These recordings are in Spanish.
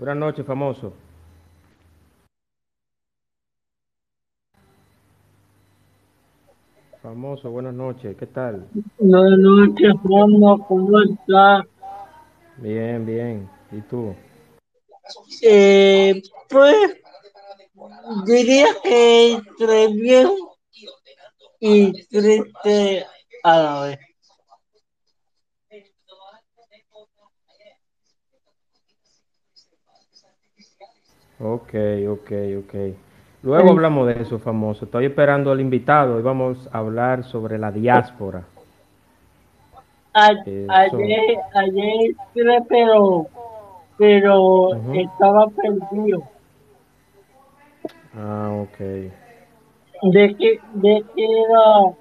Buenas noches, famoso. Famoso, buenas noches, ¿qué tal? Buenas noches, Juanma, ¿cómo está? Bien, bien. ¿Y tú? Eh, pues diría que entre bien y triste a la vez. Ok, ok, ok. Luego hablamos de eso, famoso. Estoy esperando al invitado y vamos a hablar sobre la diáspora. A- ayer, ayer pero, pero estaba perdido. Ah, ok. ¿De qué, de qué era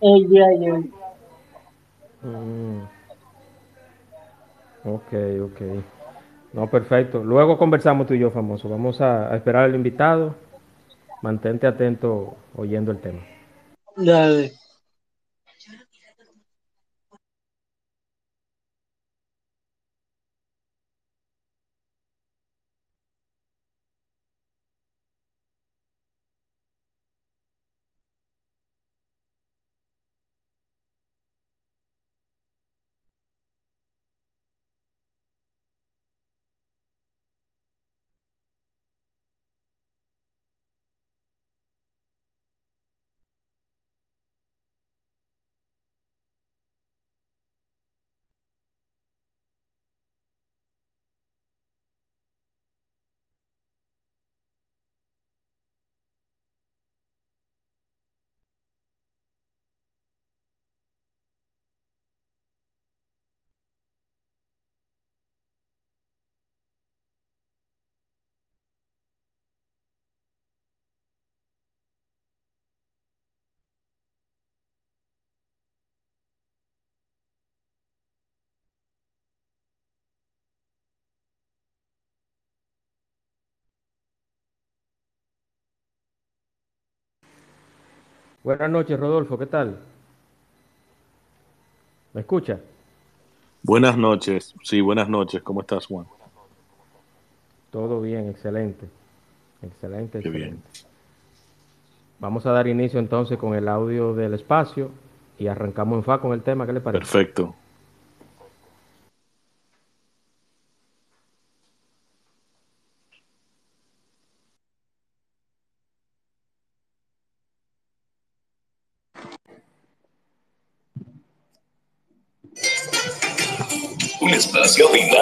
el ayer? Mm. Ok, ok. No, perfecto. Luego conversamos tú y yo, famoso. Vamos a, esperar al invitado. Mantente atento oyendo el tema. Dale. Buenas noches, Rodolfo. ¿Qué tal? ¿Me escucha? Buenas noches, sí, buenas noches, ¿cómo estás, Juan? Todo bien, excelente. Excelente, Qué excelente. bien. Vamos a dar inicio entonces con el audio del espacio y arrancamos en fa con el tema. ¿Qué le parece? Perfecto.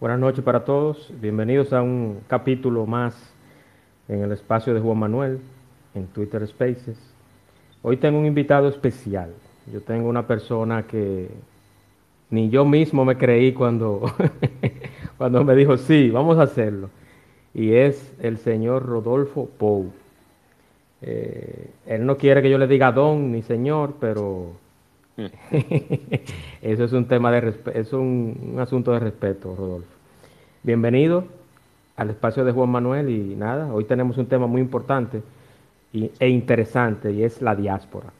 Buenas noches para todos. Bienvenidos a un capítulo más en el espacio de Juan Manuel en Twitter Spaces. Hoy tengo un invitado especial. Yo tengo una persona que ni yo mismo me creí cuando, cuando me dijo, sí, vamos a hacerlo. Y es el señor Rodolfo Pou. Eh, él no quiere que yo le diga don ni señor, pero eso es un tema de es un, un asunto de respeto, Rodolfo. Bienvenido al espacio de Juan Manuel y nada, hoy tenemos un tema muy importante y- e interesante y es la diáspora.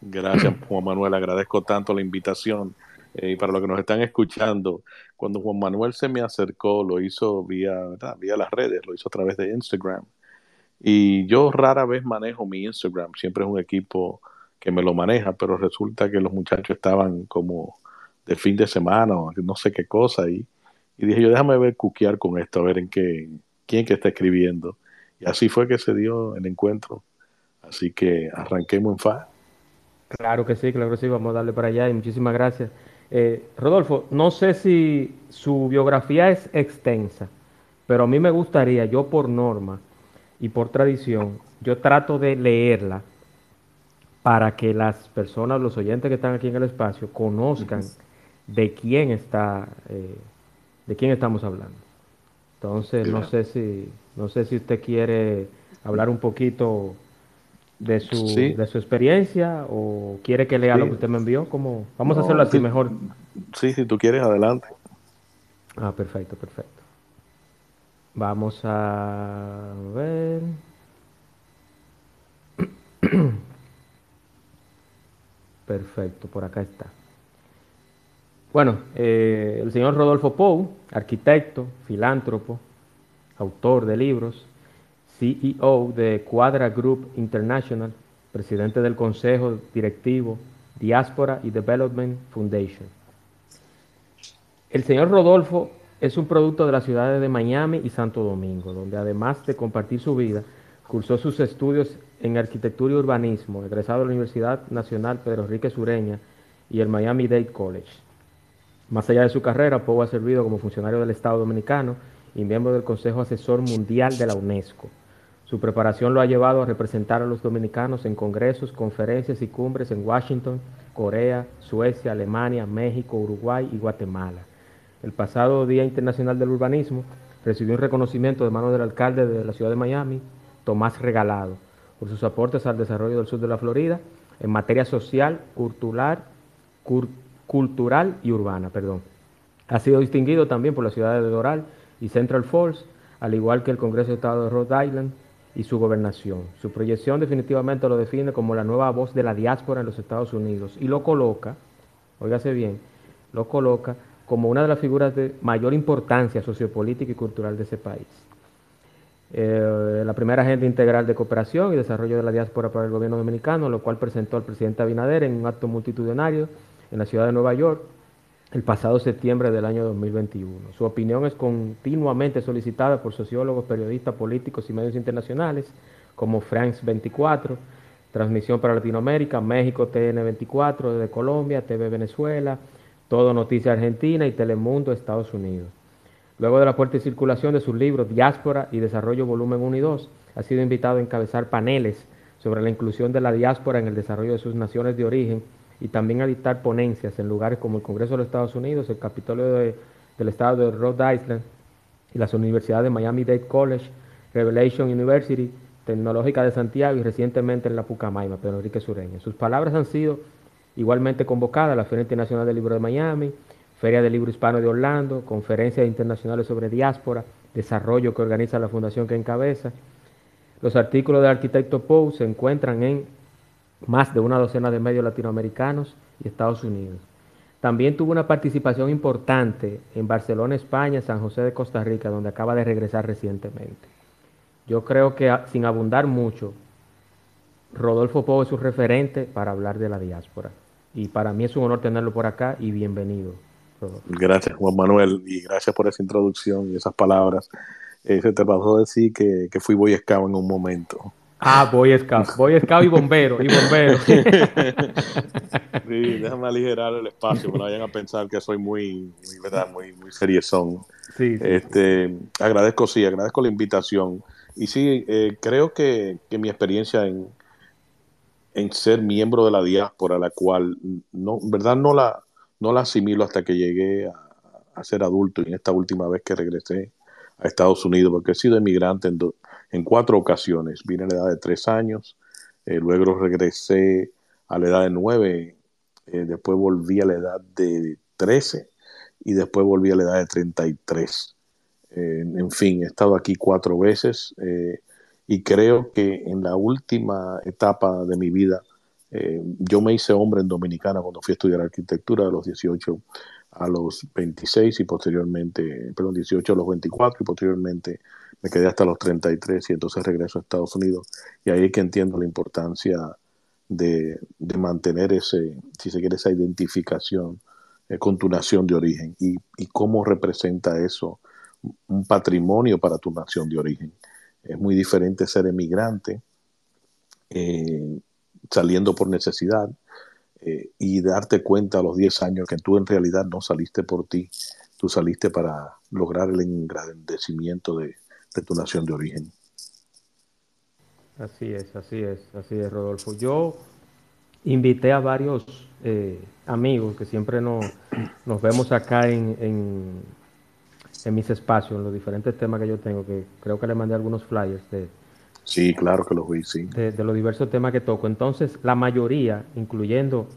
Gracias, Juan Manuel. Agradezco tanto la invitación. Eh, y para los que nos están escuchando, cuando Juan Manuel se me acercó, lo hizo vía, vía las redes, lo hizo a través de Instagram. Y yo rara vez manejo mi Instagram, siempre es un equipo que me lo maneja, pero resulta que los muchachos estaban como de fin de semana o no sé qué cosa y, dije yo déjame ver cuquear con esto, a ver en qué, quién que está escribiendo. Y así fue que se dio el encuentro. Así que arranquemos en fa. Claro que sí, claro que sí, vamos a darle para allá y muchísimas gracias. Eh, Rodolfo, no sé si su biografía es extensa, pero a mí me gustaría, yo por norma y por tradición, yo trato de leerla para que las personas, los oyentes que están aquí en el espacio, conozcan de quién está, eh, de quién estamos hablando. Entonces, no sé si, no sé si usted quiere hablar un poquito de su, de su experiencia o quiere que lea lo que usted me envió. como Vamos a hacerlo así mejor. Sí, si tú quieres, adelante. Ah, perfecto, perfecto. Vamos a ver. Perfecto, por acá está. Bueno, eh, el señor Rodolfo Pou, arquitecto, filántropo, autor de libros, CEO de Quadra Group International, presidente del Consejo Directivo Diaspora y Development Foundation. El señor Rodolfo es un producto de las ciudades de Miami y Santo Domingo, donde además de compartir su vida, cursó sus estudios en arquitectura y urbanismo, egresado de la Universidad Nacional Pedro Enrique Sureña y el Miami Dade College. Más allá de su carrera, Pou ha servido como funcionario del Estado Dominicano y miembro del Consejo Asesor Mundial de la UNESCO. Su preparación lo ha llevado a representar a los dominicanos en congresos, conferencias y cumbres en Washington, Corea, Suecia, Alemania, México, Uruguay y Guatemala. El pasado Día Internacional del Urbanismo recibió un reconocimiento de mano del alcalde de la ciudad de Miami, Tomás Regalado, por sus aportes al desarrollo del sur de la Florida en materia social, cultural, y urbana. Perdón. Ha sido distinguido también por las ciudades de Doral y Central Falls, al igual que el Congreso de Estado de Rhode Island y su gobernación. Su proyección definitivamente lo define como la nueva voz de la diáspora en los Estados Unidos y lo coloca, óigase bien, lo coloca como una de las figuras de mayor importancia sociopolítica y cultural de ese país. Eh, la primera agenda integral de cooperación y desarrollo de la diáspora para el gobierno dominicano, lo cual presentó el presidente Abinader en un acto multitudinario en la ciudad de Nueva York el pasado septiembre del año 2021. Su opinión es continuamente solicitada por sociólogos, periodistas, políticos y medios internacionales como France 24, Transmisión para Latinoamérica, México TN 24, desde Colombia, TV Venezuela, Todo Noticia Argentina y Telemundo Estados Unidos. Luego de la fuerte circulación de sus libros Diáspora y Desarrollo Volumen 1 y 2, ha sido invitado a encabezar paneles sobre la inclusión de la diáspora en el desarrollo de sus naciones de origen y también a dictar ponencias en lugares como el Congreso de los Estados Unidos, el Capitolio del Estado de Rhode Island y las universidades de Miami Dade College, Revelation University, Tecnológica de Santiago y recientemente en la Pucamaima, Pedro Enrique Sureña. Sus palabras han sido igualmente convocadas a la Feria Internacional del Libro de Miami, Feria del Libro Hispano de Orlando, conferencias internacionales sobre diáspora, desarrollo que organiza la fundación que encabeza. Los artículos del arquitecto Poe se encuentran en más de una docena de medios latinoamericanos y Estados Unidos. También tuvo una participación importante en Barcelona, España, San José de Costa Rica, donde acaba de regresar recientemente. Yo creo que sin abundar mucho, Rodolfo Poe es un referente para hablar de la diáspora. Y para mí es un honor tenerlo por acá y bienvenido. Gracias, Juan Manuel, y gracias por esa introducción y esas palabras. Eh, se te pasó a decir que, que fui Boy Scout en un momento. Ah, Boy Scout, Boy Scout y bombero, y bombero. sí, déjame aligerar el espacio, no vayan a pensar que soy muy, muy, ¿verdad? muy, muy seriezón. Sí, Este, agradezco, sí, agradezco la invitación. Y sí, eh, creo que, que mi experiencia en, en ser miembro de la diáspora, la cual no, en verdad no la, no la asimilo hasta que llegué a, ser adulto y en esta última vez que regresé a Estados Unidos, porque he sido emigrante en, cuatro ocasiones. Vine a la edad de tres años, eh, luego regresé a la edad de nueve, eh, después volví a la edad de trece y después volví a la edad de treinta y tres. Eh, en fin, he estado aquí cuatro veces y creo que en la última etapa de mi vida eh, yo me hice hombre en Dominicana cuando fui a estudiar arquitectura de los 18 a los 26 y posteriormente, perdón, 18 a los 24 y posteriormente me quedé hasta los 33 y entonces regreso a Estados Unidos y ahí es que entiendo la importancia de, mantener ese, si se quiere, esa identificación eh, con tu nación de origen y, cómo representa eso un patrimonio para tu nación de origen. Es muy diferente ser emigrante eh, saliendo por necesidad eh, y darte cuenta a los 10 años que tú en realidad no saliste por ti, tú saliste para lograr el engrandecimiento de, tu nación de origen. Así es, así es, así es, Rodolfo. Yo invité a varios eh, amigos que siempre nos, nos vemos acá en, en, en, mis espacios, en los diferentes temas que yo tengo, que creo que le mandé algunos flyers de... Sí, claro que los vi, sí. De, de los diversos temas que toco. Entonces, la mayoría, incluyendo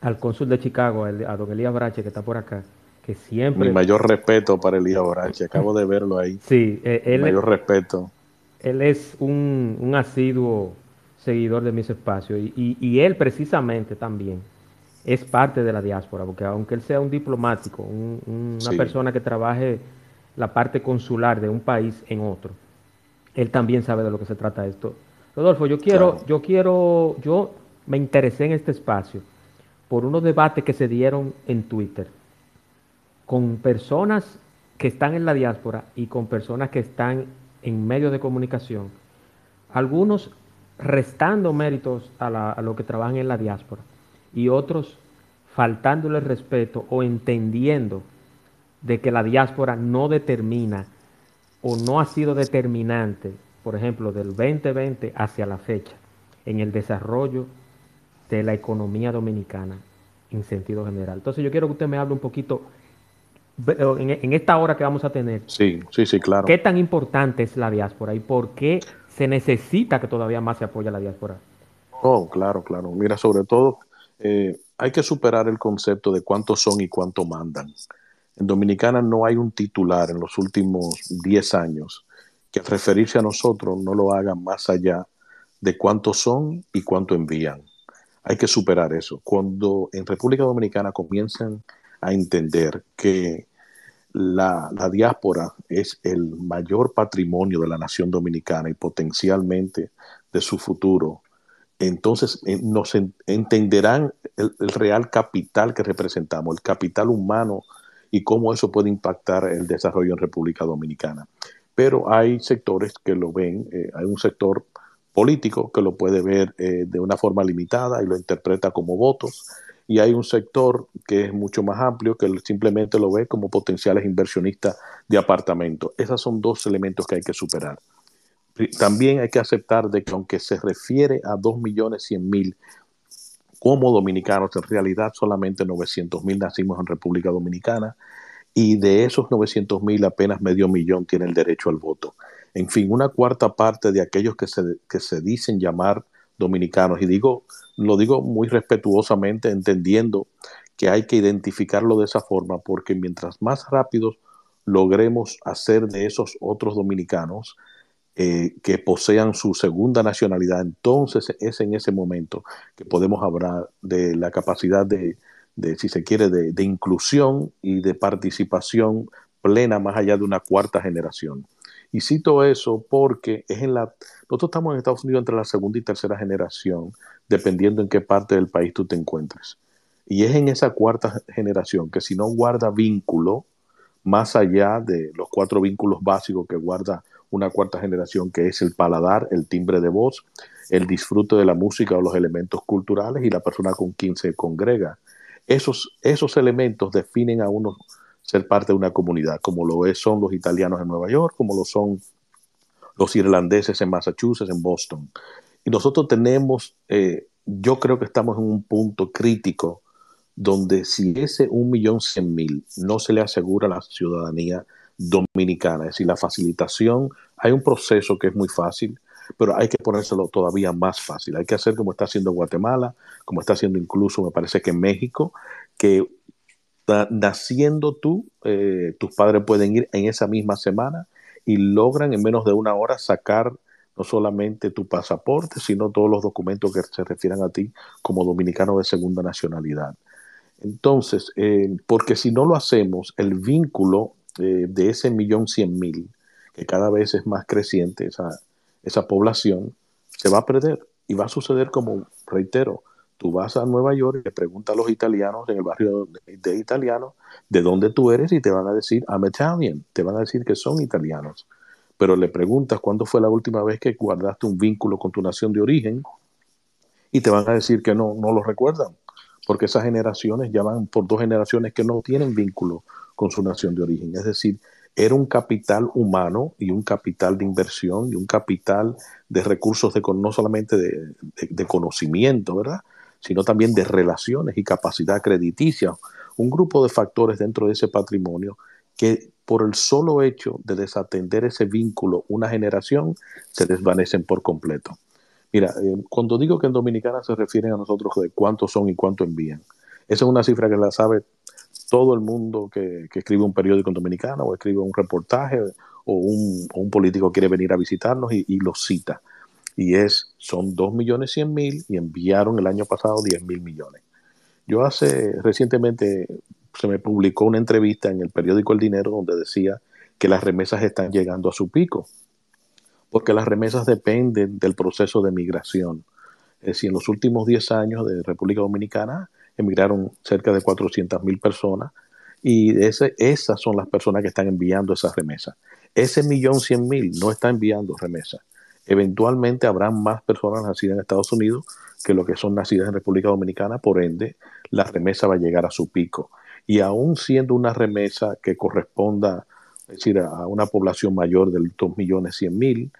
al cónsul de Chicago, a don Elías Brache, que está por acá, que siempre... Mi mayor respeto para Elías Brache, acabo de verlo ahí. Sí, eh, él... Mi mayor respeto. Él es un, un asiduo seguidor de mis espacios y, y, y, él precisamente también es parte de la diáspora, porque aunque él sea un diplomático, un, un, una sí. persona que trabaje la parte consular de un país en otro, él también sabe de lo que se trata esto. Rodolfo, yo quiero, claro. yo quiero, yo me interesé en este espacio por unos debates que se dieron en Twitter con personas que están en la diáspora y con personas que están en medios de comunicación, algunos restando méritos a, la, a lo que trabajan en la diáspora y otros faltándole respeto o entendiendo de que la diáspora no determina o no ha sido determinante, por ejemplo, del 2020 hacia la fecha, en el desarrollo de la economía dominicana en sentido general. Entonces yo quiero que usted me hable un poquito en, en esta hora que vamos a tener. Sí, sí, sí, claro. ¿Qué tan importante es la diáspora y por qué se necesita que todavía más se apoye a la diáspora? Oh, claro, claro. Mira, sobre todo, eh, hay que superar el concepto de cuántos son y cuánto mandan. En Dominicana no hay un titular en los últimos 10 años que al referirse a nosotros no lo haga más allá de cuántos son y cuánto envían. Hay que superar eso. Cuando en República Dominicana comienzan a entender que la, diáspora es el mayor patrimonio de la nación dominicana y potencialmente de su futuro, entonces eh, nos en, entenderán el, real capital que representamos, el capital humano y cómo eso puede impactar el desarrollo en República Dominicana. Pero hay sectores que lo ven, eh, hay un sector político que lo puede ver eh, de una forma limitada y lo interpreta como votos, y hay un sector que es mucho más amplio que simplemente lo ve como potenciales inversionistas de apartamentos. Esos son dos elementos que hay que superar. También hay que aceptar de que aunque se refiere a 2.100.000 como dominicanos, en realidad solamente 900.000 nacimos en República Dominicana y de esos 900.000 apenas medio millón tienen el derecho al voto. En fin, una cuarta parte de aquellos que se, que se dicen llamar dominicanos, y digo, lo digo muy respetuosamente, entendiendo que hay que identificarlo de esa forma, porque mientras más rápido logremos hacer de esos otros dominicanos eh, que posean su segunda nacionalidad, entonces es en ese momento que podemos hablar de la capacidad de, si se quiere, de, de, inclusión y de participación plena más allá de una cuarta generación. Y cito eso porque es en la, nosotros estamos en Estados Unidos entre la segunda y tercera generación, dependiendo en qué parte del país tú te encuentres. Y es en esa cuarta generación que si no guarda vínculo, más allá de los cuatro vínculos básicos que guarda una cuarta generación, que es el paladar, el timbre de voz, el disfrute de la música o los elementos culturales y la persona con quien se congrega. Esos, esos elementos definen a uno ser parte de una comunidad, como lo es, son los italianos en Nueva York, como lo son los irlandeses en Massachusetts, en Boston. Y nosotros tenemos, eh, yo creo que estamos en un punto crítico donde si ese un millón cien mil no se le asegura a la ciudadanía dominicana, es decir, la facilitación, hay un proceso que es muy fácil, pero hay que ponérselo todavía más fácil. Hay que hacer como está haciendo Guatemala, como está haciendo incluso, me parece que México, que naciendo tú, eh, tus padres pueden ir en esa misma semana y logran en menos de una hora sacar no solamente tu pasaporte, sino todos los documentos que se refieran a ti como dominicano de segunda nacionalidad. Entonces, eh, porque si no lo hacemos, el vínculo de ese millón cien mil, que cada vez es más creciente esa, esa población, se va a perder y va a suceder como, reitero, tú vas a Nueva York y le preguntas a los italianos en el barrio de, de, italianos de dónde tú eres y te van a decir I'm Italian, te van a decir que son italianos. Pero le preguntas cuándo fue la última vez que guardaste un vínculo con tu nación de origen y te van a decir que no, no lo recuerdan, porque esas generaciones ya van por dos generaciones que no tienen vínculo con su nación de origen. Es decir, era un capital humano y un capital de inversión y un capital de recursos de, no solamente de, conocimiento, ¿verdad? sino también de relaciones y capacidad crediticia, un grupo de factores dentro de ese patrimonio que por el solo hecho de desatender ese vínculo una generación se desvanecen por completo. Mira, eh, cuando digo que en Dominicana se refieren a nosotros de cuántos son y cuánto envían, esa es una cifra que la sabe todo el mundo que, escribe un periódico en Dominicana o escribe un reportaje o un, político quiere venir a visitarnos y, y lo cita. Y es, son 2 millones 100 mil y enviaron el año pasado 10 mil millones. Yo hace recientemente se me publicó una entrevista en el periódico El Dinero donde decía que las remesas están llegando a su pico, porque las remesas dependen del proceso de migración. Es decir, en los últimos 10 años de República Dominicana emigraron cerca de 400 mil personas y esas son las personas que están enviando esas remesas. Ese millón cien mil no está enviando remesas. Eventualmente habrá más personas nacidas en Estados Unidos que lo que son nacidas en República Dominicana, por ende, la remesa va a llegar a su pico. Y aún siendo una remesa que corresponda, es decir, a una población mayor del 2 millones 100 mil,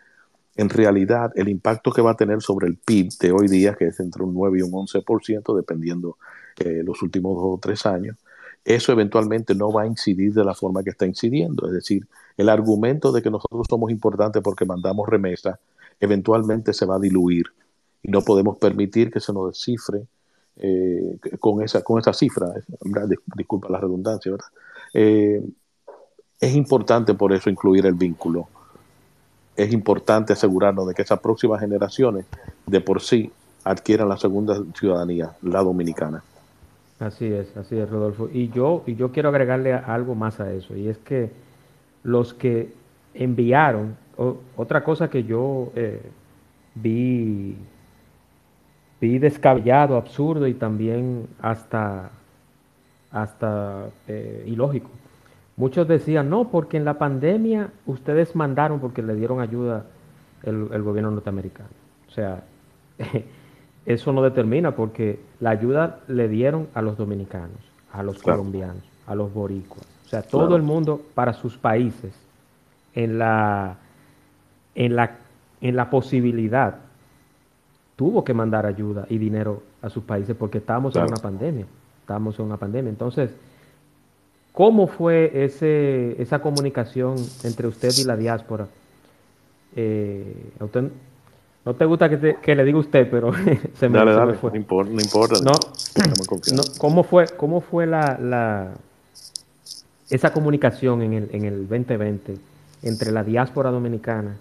en realidad el impacto que va a tener sobre el PIB de hoy día, que es entre un 9 y un 11%, dependiendo de eh, los últimos dos o tres años, eso eventualmente no va a incidir de la forma que está incidiendo. Es decir, el argumento de que nosotros somos importantes porque mandamos remesa, eventualmente se va a diluir y no podemos permitir que se nos descifre eh, con, esa, con esa cifra, disculpa la redundancia, ¿verdad? Eh, es importante por eso incluir el vínculo. Es importante asegurarnos de que esas próximas generaciones de por sí adquieran la segunda ciudadanía, la dominicana. Así es, así es, Rodolfo. Y yo, y yo quiero agregarle algo más a eso, y es que los que enviaron, otra cosa que yo eh, vi vi descabellado, absurdo y también hasta, hasta eh, ilógico. Muchos decían, no, porque en la pandemia ustedes mandaron porque le dieron ayuda el, gobierno norteamericano. O sea, eso no determina porque la ayuda le dieron a los dominicanos, a los colombianos, a los boricuas. O sea, todo el mundo para sus países en la, en la, en la posibilidad tuvo que mandar ayuda y dinero a sus países porque estábamos en una pandemia. Estábamos en una pandemia. Entonces, ¿cómo fue ese, esa comunicación entre usted y la diáspora? Eh, usted, no te gusta que, le diga usted, pero se me, dale, fue. No importa. No importa no, ¿Cómo fue, cómo fue la, la, esa comunicación en el, en el 2020 entre la diáspora dominicana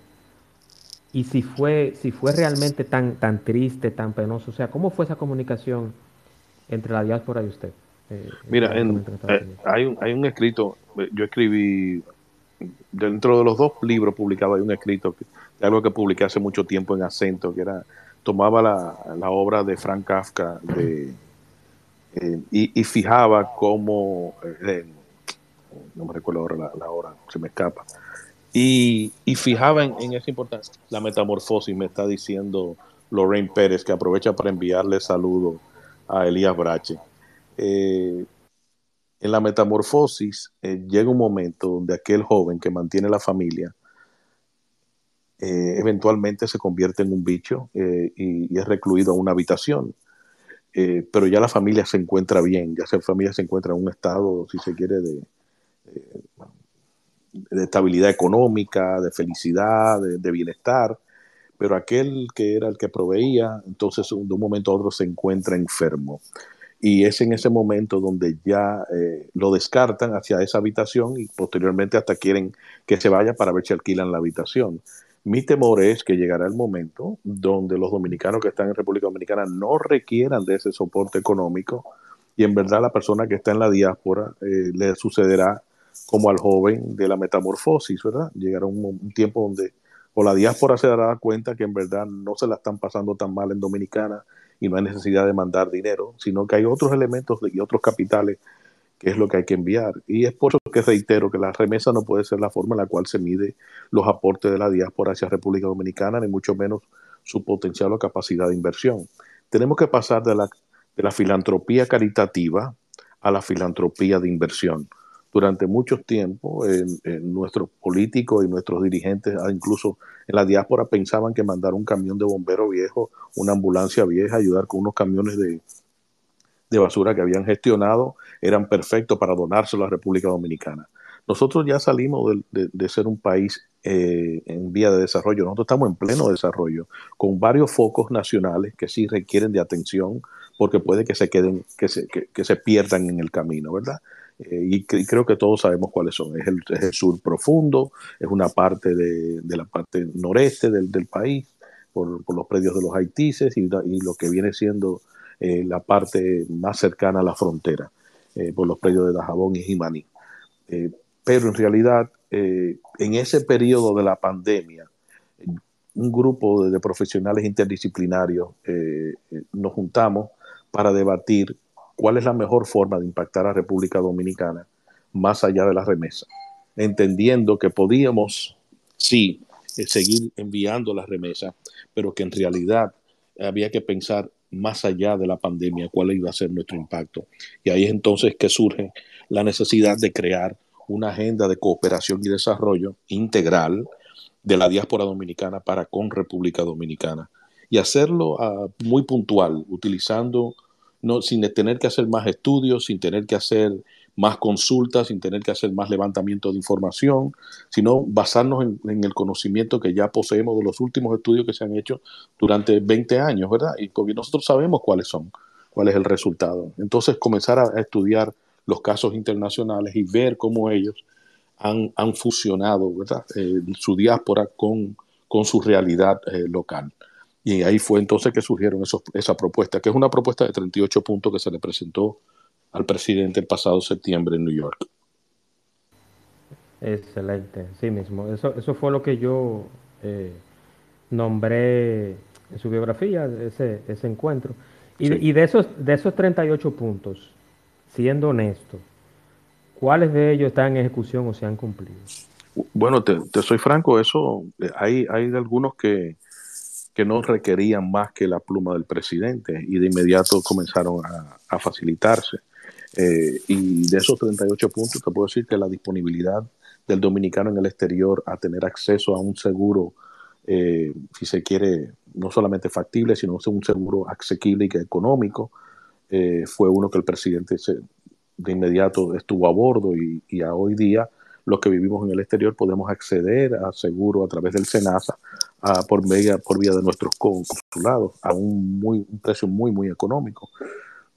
y si fue, si fue realmente tan, tan triste, tan penoso, o sea, ¿cómo fue esa comunicación entre la diáspora y usted? Eh, Mira, eh, hay, un, hay un escrito, yo escribí, dentro de los dos libros publicados hay un escrito, de algo que publiqué hace mucho tiempo en acento, que era, tomaba la, obra de Frank Kafka de, eh, y, fijaba cómo, no me recuerdo ahora la, la hora, se me escapa, y, fijaba en, esa importancia. La metamorfosis me está diciendo Lorraine Pérez, que aprovecha para enviarle saludo a Elías Brache. Eh, en la metamorfosis eh, llega un momento donde aquel joven que mantiene la familia eh, eventualmente se convierte en un bicho y, y, es recluido a una habitación. pero ya la familia se encuentra bien, ya la familia se encuentra en un estado, si se quiere, de, de estabilidad económica, de felicidad, de, bienestar, pero aquel que era el que proveía, entonces de un momento a otro se encuentra enfermo. Y es en ese momento donde ya eh, lo descartan hacia esa habitación y posteriormente hasta quieren que se vaya para ver si alquilan la habitación. Mi temor es que llegará el momento donde los dominicanos que están en República Dominicana no requieran de ese soporte económico y en verdad la persona que está en la diáspora eh, le sucederá como al joven de la metamorfosis, ¿verdad? Llegará un, tiempo donde o la diáspora se dará cuenta que en verdad no se la están pasando tan mal en Dominicana y no hay necesidad de mandar dinero, sino que hay otros elementos y otros capitales que es lo que hay que enviar. Y es por eso que reitero que la remesa no puede ser la forma en la cual se mide los aportes de la diáspora hacia República Dominicana, ni mucho menos su potencial o capacidad de inversión. Tenemos que pasar de la, de la filantropía caritativa a la filantropía de inversión durante mucho tiempo en, nuestros políticos y nuestros dirigentes, ah, incluso en la diáspora, pensaban que mandar un camión de bombero viejo, una ambulancia vieja, ayudar con unos camiones de, de basura que habían gestionado, eran perfectos para donárselo a la República Dominicana. Nosotros ya salimos de, ser un país eh, en vía de desarrollo, nosotros estamos en pleno desarrollo, con varios focos nacionales que sí requieren de atención, porque puede que se queden, que se, que se pierdan en el camino, ¿verdad? Eh, y, creo que todos sabemos cuáles son. Es el, sur profundo, es una parte de, la parte noreste del, país, por, los predios de los haitises y lo que viene siendo eh, la parte más cercana a la frontera, eh, por los predios de Dajabón y Jimaní. pero en realidad, en ese periodo de la pandemia, un grupo de profesionales interdisciplinarios nos juntamos para debatir cuál es la mejor forma de impactar a República Dominicana más allá de la remesa, entendiendo que podíamos, sí, eh, seguir enviando las remesas, pero que en realidad había que pensar más allá de la pandemia cuál iba a ser nuestro impacto. Y ahí es entonces que surge la necesidad de crear una agenda de cooperación y desarrollo integral de la diáspora dominicana para con República Dominicana y hacerlo ah, muy puntual, utilizando no, sin tener que hacer más estudios, sin tener que hacer más consultas, sin tener que hacer más levantamiento de información, sino basarnos en, el conocimiento que ya poseemos de los últimos estudios que se han hecho durante 20 años, ¿verdad? Y porque nosotros sabemos cuáles son, cuál es el resultado. Entonces, comenzar a, estudiar los casos internacionales y ver cómo ellos han, fusionado, ¿verdad? Eh, su diáspora con, con su realidad eh, local. Y ahí fue entonces que surgieron esa propuesta, que es una propuesta de 38 puntos que se le presentó al presidente el pasado septiembre en New York. Excelente, sí mismo. Eso, eso fue lo que yo eh, nombré en su biografía, ese, ese encuentro. Y, de, esos, de esos 38 puntos, siendo honesto, ¿cuáles de ellos están en ejecución o se han cumplido? Bueno, te, te soy franco, eso eh, hay, hay algunos que, que no requerían más que la pluma del presidente y de inmediato comenzaron a, facilitarse. Eh, y de esos 38 puntos te puedo decir que la disponibilidad del dominicano en el exterior a tener acceso a un seguro, eh, si se quiere, no solamente factible, sino un seguro asequible y económico, eh, fue uno que el presidente de inmediato estuvo a bordo y, a hoy día los que vivimos en el exterior podemos acceder a seguro a través del SENASA por, vía, por vía de nuestros consulados a un precio muy, muy económico.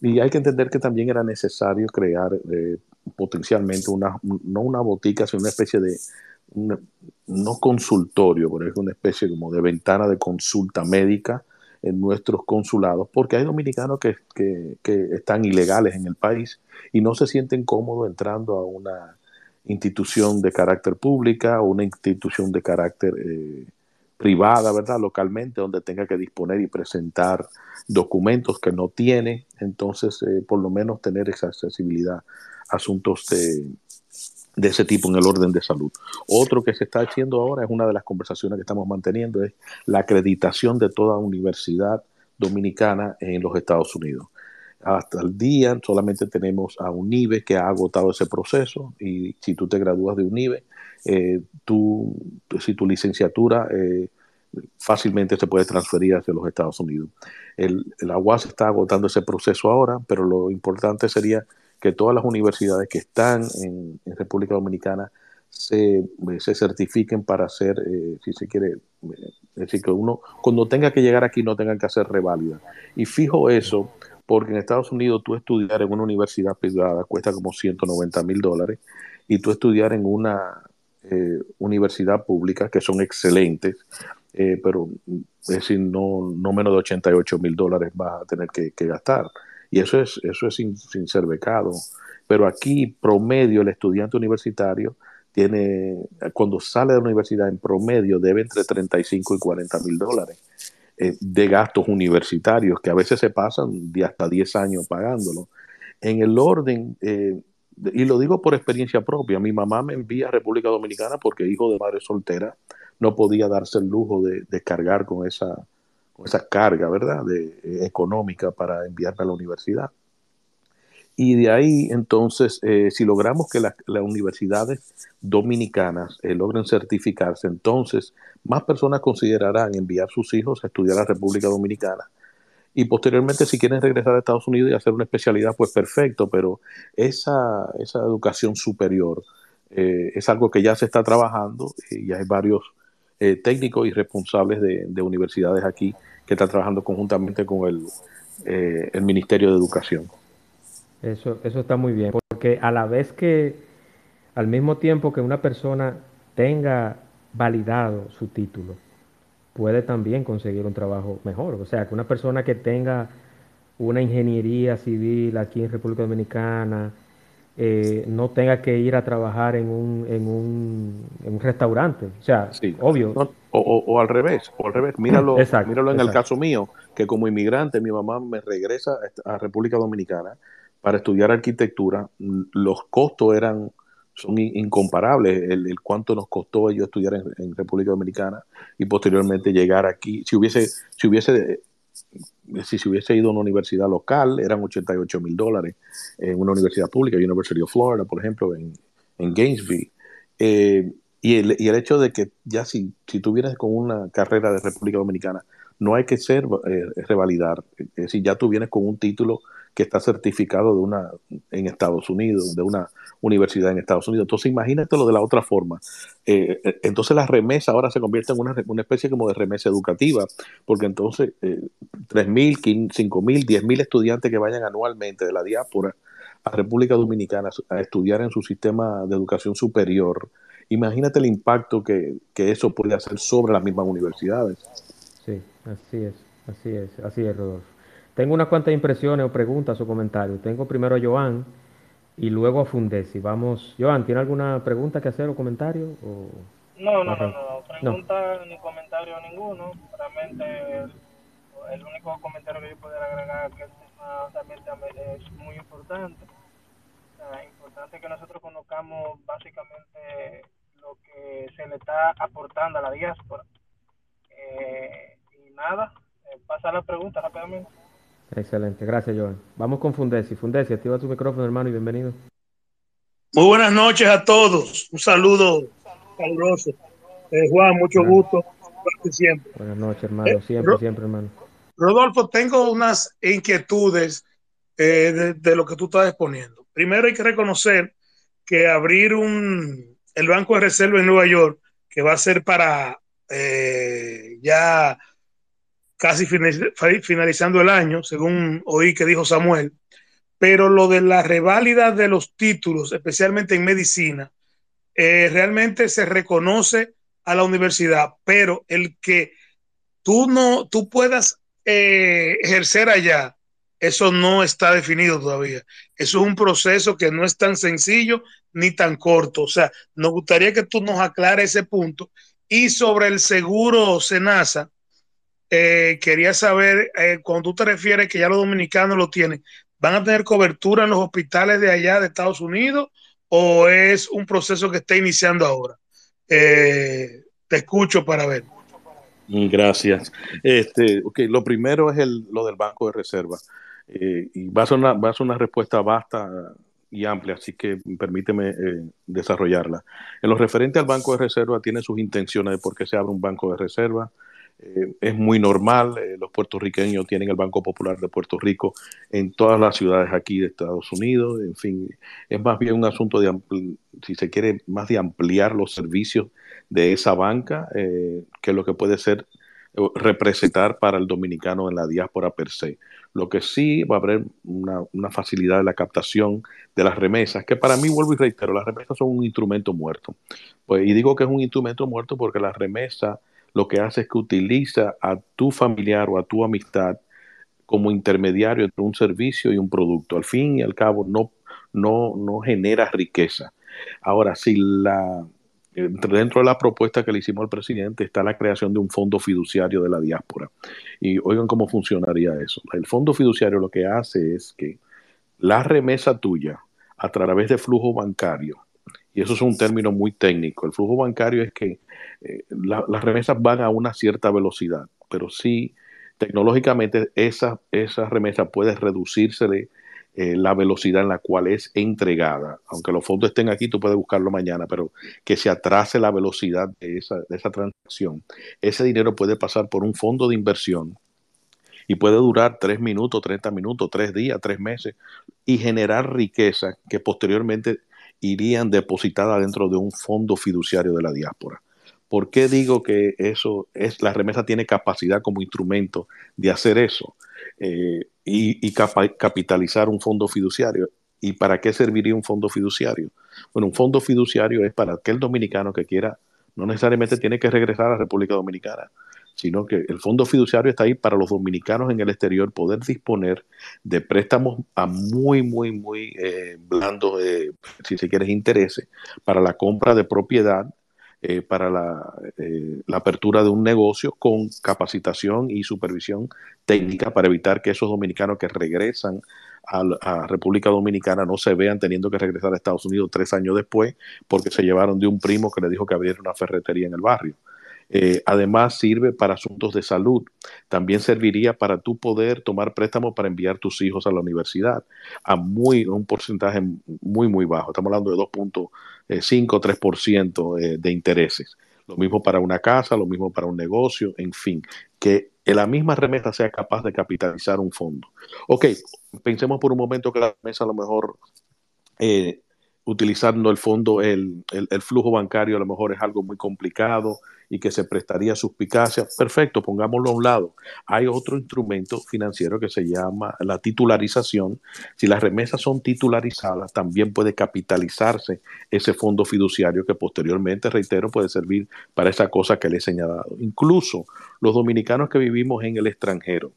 Y hay que entender que también era necesario crear eh, potencialmente una, no una botica, sino una especie de, no consultorio, pero es una especie como de ventana de consulta médica en nuestros consulados, porque hay dominicanos que, que, que están ilegales en el país y no se sienten cómodos entrando a una institución de carácter pública o una institución de carácter eh, privada, ¿verdad? Localmente, donde tenga que disponer y presentar documentos que no tiene, entonces eh, por lo menos tener esa accesibilidad a asuntos de, de ese tipo en el orden de salud. Otro que se está haciendo ahora es una de las conversaciones que estamos manteniendo, es la acreditación de toda universidad dominicana en los Estados Unidos. Hasta el día solamente tenemos a UNIBE que ha agotado ese proceso y si tú te gradúas de UNIBE, eh, tú, si tu licenciatura eh, fácilmente se puede transferir hacia los Estados Unidos. El, el UAS está agotando ese proceso ahora, pero lo importante sería que todas las universidades que están en, República Dominicana se, se, certifiquen para hacer, eh, si se quiere, es decir, que uno cuando tenga que llegar aquí no tenga que hacer reválida. Y fijo eso porque en Estados Unidos tú estudiar en una universidad privada cuesta como 190 mil dólares y tú estudiar en una eh, universidad pública que son excelentes, eh, pero es decir, no, no menos de 88 mil dólares vas a tener que, gastar. Y eso es, eso es sin, ser becado. Pero aquí, promedio, el estudiante universitario tiene, cuando sale de la universidad, en promedio debe entre 35 y 40 mil dólares. Eh, de gastos universitarios que a veces se pasan de hasta 10 años pagándolo. En el orden, y lo digo por experiencia propia, mi mamá me envía a República Dominicana porque hijo de madre soltera no podía darse el lujo de, cargar con esa, esa carga, ¿verdad?, de, económica para enviarme a la universidad. Y de ahí, entonces, eh, si logramos que las universidades dominicanas eh, logren certificarse, entonces más personas considerarán enviar sus hijos a estudiar a la República Dominicana. Y posteriormente, si quieren regresar a Estados Unidos y hacer una especialidad, pues perfecto, pero esa, esa educación superior eh, es algo que ya se está trabajando y ya hay varios técnicos y responsables de, de, universidades aquí que están trabajando conjuntamente con el, el Ministerio de Educación. Eso, eso está muy bien, porque a la vez que, al mismo tiempo que una persona tenga validado su título, puede también conseguir un trabajo mejor. O sea, que una persona que tenga una ingeniería civil aquí en República Dominicana, eh, no tenga que ir a trabajar en un, en un, en un restaurante. O sea, obvio. o, al revés, o al revés. Míralo, míralo en el caso mío, que como inmigrante mi mamá me regresa a República Dominicana para estudiar arquitectura, los costos eran son incomparables el, cuánto nos costó ellos estudiar en, República Dominicana y posteriormente llegar aquí. Si hubiese, si hubiese, si se hubiese ido a una universidad local, eran 88 mil dólares en una universidad pública, University of Florida, por ejemplo, en, en Gainesville. Eh, y, el, y el hecho de que ya si, si tú vienes con una carrera de República Dominicana, no hay que ser eh, revalidar. Es decir, ya tú vienes con un título que está certificado de una en Estados Unidos, de una universidad en Estados Unidos. Entonces, imagínate lo de la otra forma. Eh, eh, entonces, la remesa ahora se convierte en una, una, especie como de remesa educativa, porque entonces eh, 3.000, 5.000, 10.000 estudiantes que vayan anualmente de la diáspora a República Dominicana a estudiar en su sistema de educación superior, imagínate el impacto que, que eso puede hacer sobre las mismas universidades. Sí, así es, así es, así es, Rodolfo. Tengo unas cuantas impresiones o preguntas o comentarios. Tengo primero a Joan y luego a Fundesi. Vamos, Joan, ¿tiene alguna pregunta que hacer o comentario? O... No, no, no, no, pregunta ni comentario ninguno. Realmente el, único comentario que yo pudiera agregar que es realmente es muy importante. Es importante que nosotros conozcamos básicamente lo que se le está aportando a la diáspora. Eh, y nada, eh, pasa la pregunta rápidamente. Excelente, gracias Joan. Vamos con Fundesi. Fundesi, activa tu micrófono hermano y bienvenido. Muy buenas noches a todos. Un saludo caluroso. Eh, Juan, mucho gusto. Siempre. Buenas noches hermano, eh, siempre, siempre hermano. Rodolfo, tengo unas inquietudes eh, de, lo que tú estás exponiendo. Primero hay que reconocer que abrir un, el Banco de Reserva en Nueva York, que va a ser para ya casi finalizando el año, según oí que dijo Samuel, pero lo de la reválida de los títulos, especialmente en medicina, eh, realmente se reconoce a la universidad, pero el que tú no, tú puedas eh, ejercer allá, eso no está definido todavía. Eso es un proceso que no es tan sencillo ni tan corto. O sea, nos gustaría que tú nos aclares ese punto. Y sobre el seguro Senasa, eh, quería saber, eh, cuando tú te refieres que ya los dominicanos lo tienen, ¿van a tener cobertura en los hospitales de allá de Estados Unidos o es un proceso que está iniciando ahora? Eh, te escucho para ver. Gracias. Este, okay, lo primero es el, lo del Banco de Reserva. y va a, ser una, va a ser una respuesta vasta y amplia, así que permíteme desarrollarla. En lo referente al Banco de Reserva, tiene sus intenciones de por qué se abre un Banco de Reserva eh, es muy normal, eh, los puertorriqueños tienen el Banco Popular de Puerto Rico en todas las ciudades aquí de Estados Unidos, en fin, es más bien un asunto de, si se quiere, más de ampliar los servicios de esa banca, eh, que lo que puede ser representar para el dominicano en la diáspora per se. Lo que sí va a haber una, una, facilidad de la captación de las remesas, que para mí, vuelvo y reitero, las remesas son un instrumento muerto. Pues, y digo que es un instrumento muerto porque las remesas lo que hace es que utiliza a tu familiar o a tu amistad como intermediario entre un servicio y un producto. Al fin y al cabo, no, no, no genera riqueza. Ahora, si la, dentro de la propuesta que le hicimos al presidente está la creación de un fondo fiduciario de la diáspora. Y oigan cómo funcionaría eso. El fondo fiduciario lo que hace es que la remesa tuya a través de flujo bancario, y eso es un término muy técnico, el flujo bancario es que eh, las remesas van a una cierta velocidad, pero sí tecnológicamente esa, esa remesa puede reducirse eh, la velocidad en la cual es entregada. Aunque los fondos estén aquí, tú puedes buscarlo mañana, pero que se atrase la velocidad de esa, de esa transacción. Ese dinero puede pasar por un fondo de inversión y puede durar tres minutos, 30 minutos, tres días, tres meses y generar riqueza que posteriormente irían depositadas dentro de un fondo fiduciario de la diáspora. ¿Por qué digo que eso es la remesa tiene capacidad como instrumento de hacer eso? Eh, y, capitalizar un fondo fiduciario. ¿Y para qué serviría un fondo fiduciario? Bueno, un fondo fiduciario es para aquel dominicano que quiera, no necesariamente tiene que regresar a la República Dominicana, sino que el fondo fiduciario está ahí para los dominicanos en el exterior poder disponer de préstamos a muy, muy, muy eh, blandos, eh, si se quiere, intereses para la compra de propiedad eh, para eh, la, apertura de un negocio con capacitación y supervisión técnica para evitar que esos dominicanos que regresan a, República Dominicana no se vean teniendo que regresar a Estados Unidos tres años después porque se llevaron de un primo que le dijo que había una ferretería en el barrio. Eh, además sirve para asuntos de salud. También serviría para tu poder tomar préstamos para enviar tus hijos a la universidad a muy un porcentaje muy muy bajo. Estamos hablando de 2.5 3% eh, de intereses. Lo mismo para una casa, lo mismo para un negocio, en fin, que la misma remesa sea capaz de capitalizar un fondo. Ok, pensemos por un momento que la remesa a lo mejor eh, utilizando el fondo, el, el, flujo bancario a lo mejor es algo muy complicado y que se prestaría suspicacia. Perfecto, pongámoslo a un lado. Hay otro instrumento financiero que se llama la titularización. Si las remesas son titularizadas, también puede capitalizarse ese fondo fiduciario que posteriormente, reitero, puede servir para esa cosa que le he señalado. Incluso los dominicanos que vivimos en el extranjero,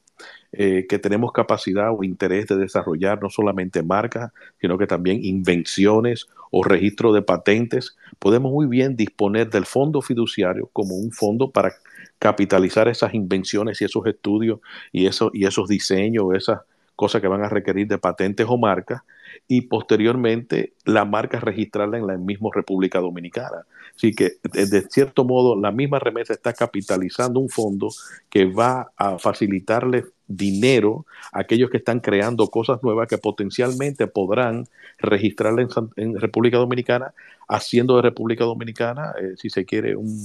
eh, que tenemos capacidad o interés de desarrollar no solamente marcas, sino que también invenciones o registro de patentes, podemos muy bien disponer del fondo fiduciario como un fondo para capitalizar esas invenciones y esos estudios y, eso, y esos diseños, esas cosas que van a requerir de patentes o marcas, y posteriormente la marca registrarla en la misma República Dominicana. Así que, de cierto modo, la misma remesa está capitalizando un fondo que va a facilitarle dinero a aquellos que están creando cosas nuevas que potencialmente podrán registrarla en, República Dominicana, haciendo de República Dominicana, eh, si se quiere, un,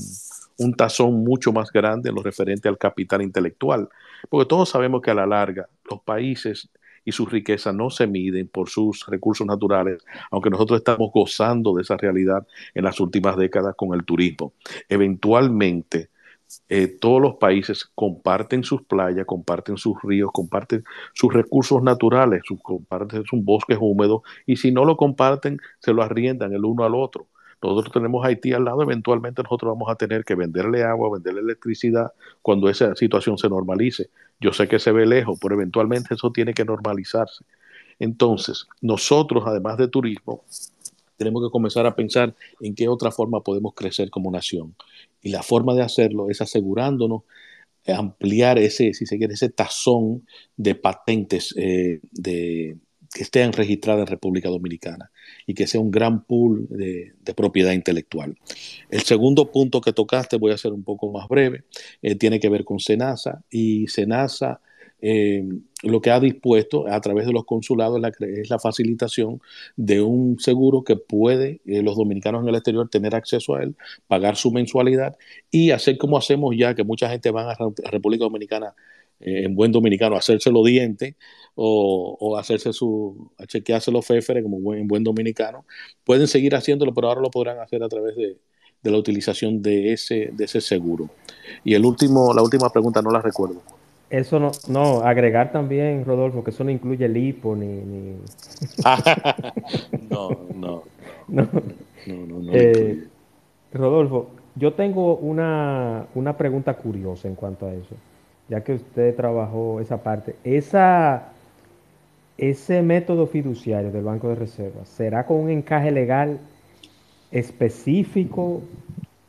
un tazón mucho más grande en lo referente al capital intelectual. Porque todos sabemos que a la larga los países y su riqueza no se miden por sus recursos naturales, aunque nosotros estamos gozando de esa realidad en las últimas décadas con el turismo. Eventualmente, eh, todos los países comparten sus playas, comparten sus ríos, comparten sus recursos naturales, sus, comparten sus bosques húmedos, y si no lo comparten, se lo arriendan el uno al otro. Nosotros tenemos Haití al lado, eventualmente nosotros vamos a tener que venderle agua, venderle electricidad cuando esa situación se normalice. Yo sé que se ve lejos, pero eventualmente eso tiene que normalizarse. Entonces, nosotros, además de turismo, tenemos que comenzar a pensar en qué otra forma podemos crecer como nación. Y la forma de hacerlo es asegurándonos ampliar ese, si se quiere, ese tazón de patentes eh, de, que estén registradas en República Dominicana y que sea un gran pool de, propiedad intelectual. El segundo punto que tocaste, voy a ser un poco más breve, eh, tiene que ver con Senasa y Senasa eh, lo que ha dispuesto a través de los consulados es la facilitación de un seguro que puede eh, los dominicanos en el exterior tener acceso a él, pagar su mensualidad y hacer como hacemos ya, que mucha gente va a República Dominicana en buen dominicano, hacerse los dientes o, hacerse su, a chequearse los féferes como buen, en buen dominicano, pueden seguir haciéndolo, pero ahora lo podrán hacer a través de, la utilización de ese, de ese seguro. Y el último, la última pregunta no la recuerdo. Eso no, no, agregar también, Rodolfo, que eso no incluye el hipo ni... no, no. No, no, no, eh, Rodolfo, yo tengo una, una pregunta curiosa en cuanto a eso, ya que usted trabajó esa parte. Esa ese método fiduciario del Banco de Reservas, ¿será con un encaje legal específico?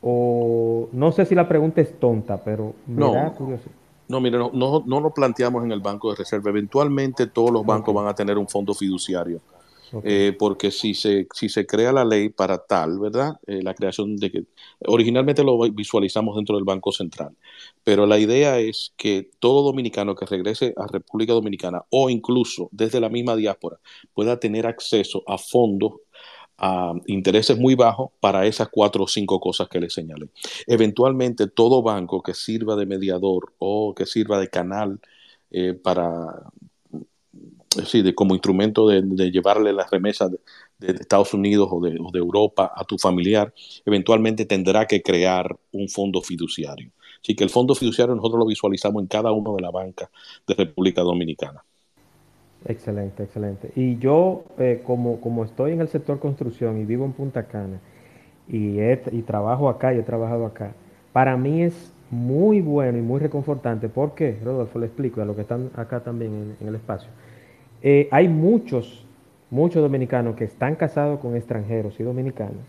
O no sé si la pregunta es tonta, pero me no, da curiosidad. No, mire, no, no, lo planteamos en el Banco de Reserva. Eventualmente todos los bancos van a tener un fondo fiduciario. Eh, porque si se, si se crea la ley para tal, ¿verdad? Eh, la creación de que originalmente lo visualizamos dentro del Banco Central, pero la idea es que todo dominicano que regrese a República Dominicana o incluso desde la misma diáspora pueda tener acceso a fondos a intereses muy bajos para esas cuatro o cinco cosas que le señalé. Eventualmente, todo banco que sirva de mediador o que sirva de canal eh, para, sí, de, como instrumento de, llevarle las remesas de, Estados Unidos o de, Europa a tu familiar, eventualmente tendrá que crear un fondo fiduciario. Así que el fondo fiduciario nosotros lo visualizamos en cada uno de la banca de República Dominicana. Excelente, excelente. Y yo, eh, como, como estoy en el sector construcción y vivo en Punta Cana y, y trabajo acá y he trabajado acá, para mí es muy bueno y muy reconfortante. ¿Por qué? Rodolfo, le explico a los que están acá también en el espacio eh, hay muchos, muchos dominicanos que están casados con extranjeros y dominicanos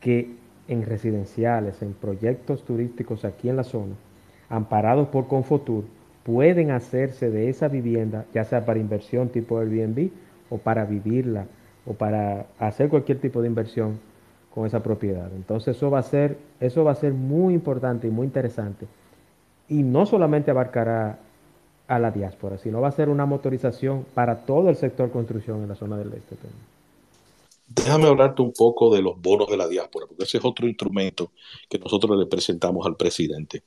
que en residenciales, en proyectos turísticos aquí en la zona, amparados por Confotur, pueden hacerse de esa vivienda, ya sea para inversión tipo Airbnb o para vivirla o para hacer cualquier tipo de inversión con esa propiedad. Entonces eso va a ser, eso va a ser muy importante y muy interesante. Y no solamente abarcará a la diáspora, sino va a ser una motorización para todo el sector construcción en la zona del este. Déjame hablarte un poco de los bonos de la diáspora, porque ese es otro instrumento que nosotros le presentamos al presidente.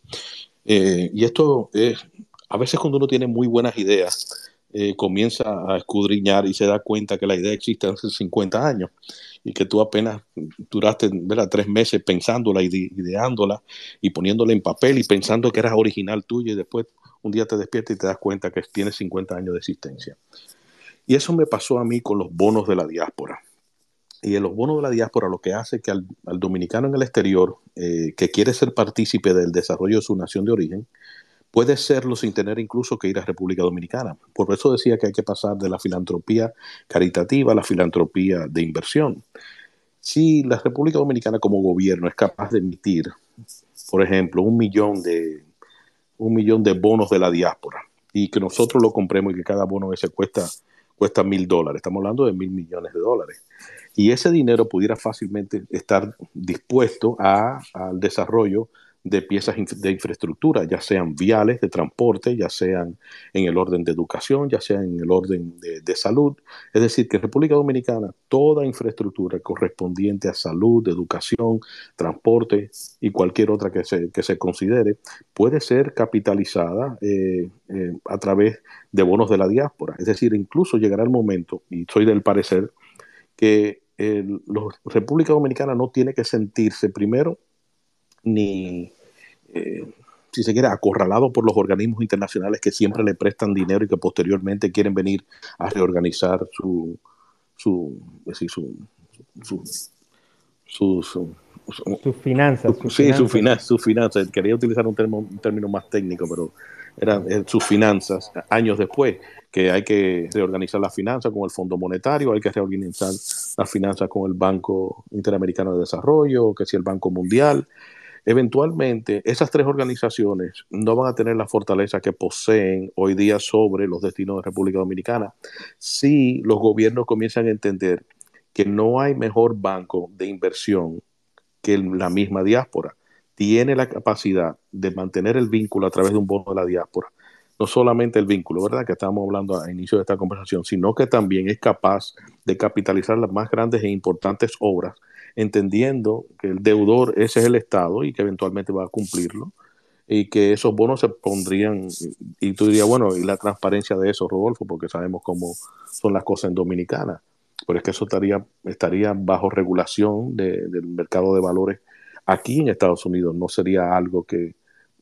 Eh, y esto es, a veces cuando uno tiene muy buenas ideas, eh, comienza a escudriñar y se da cuenta que la idea existe hace 50 años y que tú apenas duraste ¿verdad? tres meses pensándola, ideándola y poniéndola en papel y pensando que era original tuyo y después un día te despiertas y te das cuenta que tiene 50 años de existencia. Y eso me pasó a mí con los bonos de la diáspora. Y en los bonos de la diáspora lo que hace que al, dominicano en el exterior, eh, que quiere ser partícipe del desarrollo de su nación de origen, puede serlo sin tener incluso que ir a República Dominicana. Por eso decía que hay que pasar de la filantropía caritativa a la filantropía de inversión. Si la República Dominicana como gobierno es capaz de emitir, por ejemplo, un millón de, un millón de bonos de la diáspora y que nosotros lo compremos y que cada bono ese cuesta cuesta mil dólares. Estamos hablando de mil millones de dólares. Y ese dinero pudiera fácilmente estar dispuesto a, al desarrollo de piezas de infraestructura, ya sean viales de transporte, ya sean en el orden de educación, ya sean en el orden de, salud. Es decir, que en República Dominicana toda infraestructura correspondiente a salud, educación, transporte y cualquier otra que se, que se considere puede ser capitalizada eh, eh, a través de bonos de la diáspora. Es decir, incluso llegará el momento, y soy del parecer, que República Dominicana no tiene que sentirse primero ni, eh, si se quiere, acorralado por los organismos internacionales que siempre le prestan dinero y que posteriormente quieren venir a reorganizar su, su, su, su, su, sus finanzas. sí, sus finanzas. Quería utilizar un, un término más técnico, pero eran eh, sus finanzas años después, que hay que reorganizar las finanzas con el Fondo Monetario, hay que reorganizar las finanzas con el Banco Interamericano de Desarrollo, que si el Banco Mundial. Eventualmente, esas tres organizaciones no van a tener la fortaleza que poseen hoy día sobre los destinos de República Dominicana si los gobiernos comienzan a entender que no hay mejor banco de inversión que la misma diáspora. Tiene la capacidad de mantener el vínculo a través de un bono de la diáspora. No solamente el vínculo, ¿verdad? Que estábamos hablando a inicio de esta conversación, sino que también es capaz de capitalizar las más grandes e importantes obras entendiendo que el deudor ese es el Estado y que eventualmente va a cumplirlo y que esos bonos se pondrían, y tú dirías, bueno, y la transparencia de eso, Rodolfo, porque sabemos cómo son las cosas en Dominicana, pero es que eso estaría, estaría bajo regulación del mercado de valores aquí en Estados Unidos, no sería algo que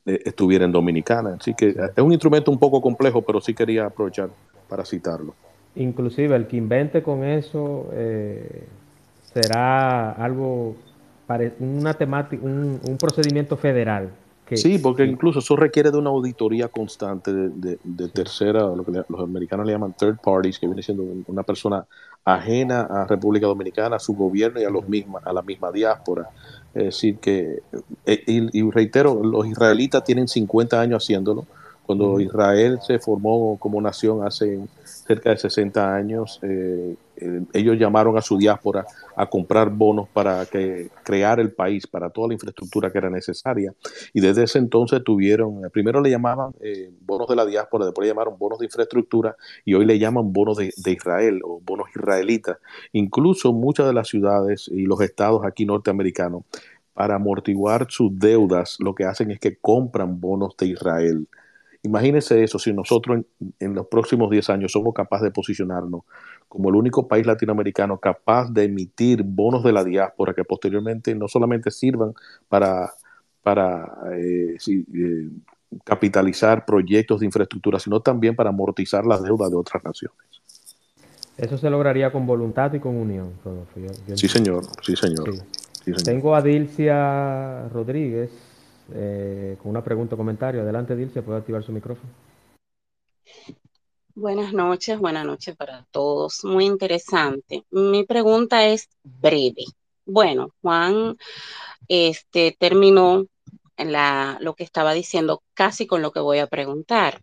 eh, estuviera en Dominicana. Así que es un instrumento un poco complejo, pero sí quería aprovechar para citarlo. Inclusive el que invente con eso... Eh será algo, una temática, un, procedimiento federal. sí, porque incluso eso requiere de una auditoría constante de, tercera, lo que los americanos le llaman third parties, que viene siendo una persona ajena a República Dominicana, a su gobierno y a, los misma, a la misma diáspora. Es decir, que, eh, y, reitero, los israelitas tienen 50 años haciéndolo, Cuando Israel se formó como nación hace cerca de 60 años, eh, eh, ellos llamaron a su diáspora a comprar bonos para que, crear el país, para toda la infraestructura que era necesaria. Y desde ese entonces tuvieron, primero le llamaban eh, bonos de la diáspora, después le llamaron bonos de infraestructura y hoy le llaman bonos de, de Israel o bonos israelitas. Incluso muchas de las ciudades y los estados aquí norteamericanos, para amortiguar sus deudas, lo que hacen es que compran bonos de Israel. Imagínense eso, si nosotros en, los próximos 10 años somos capaces de posicionarnos como el único país latinoamericano capaz de emitir bonos de la diáspora que posteriormente no solamente sirvan para, para eh, eh, capitalizar proyectos de infraestructura, sino también para amortizar las deudas de otras naciones. Eso se lograría con voluntad y con unión, sí, señor, sí, señor. Tengo a Dilcia Rodríguez eh, con una pregunta o comentario. Adelante, Dilcia, puede activar su micrófono. Buenas noches, buenas noches para todos. Muy interesante. Mi pregunta es breve. Bueno, Juan este, terminó lo que estaba diciendo casi con lo que voy a preguntar.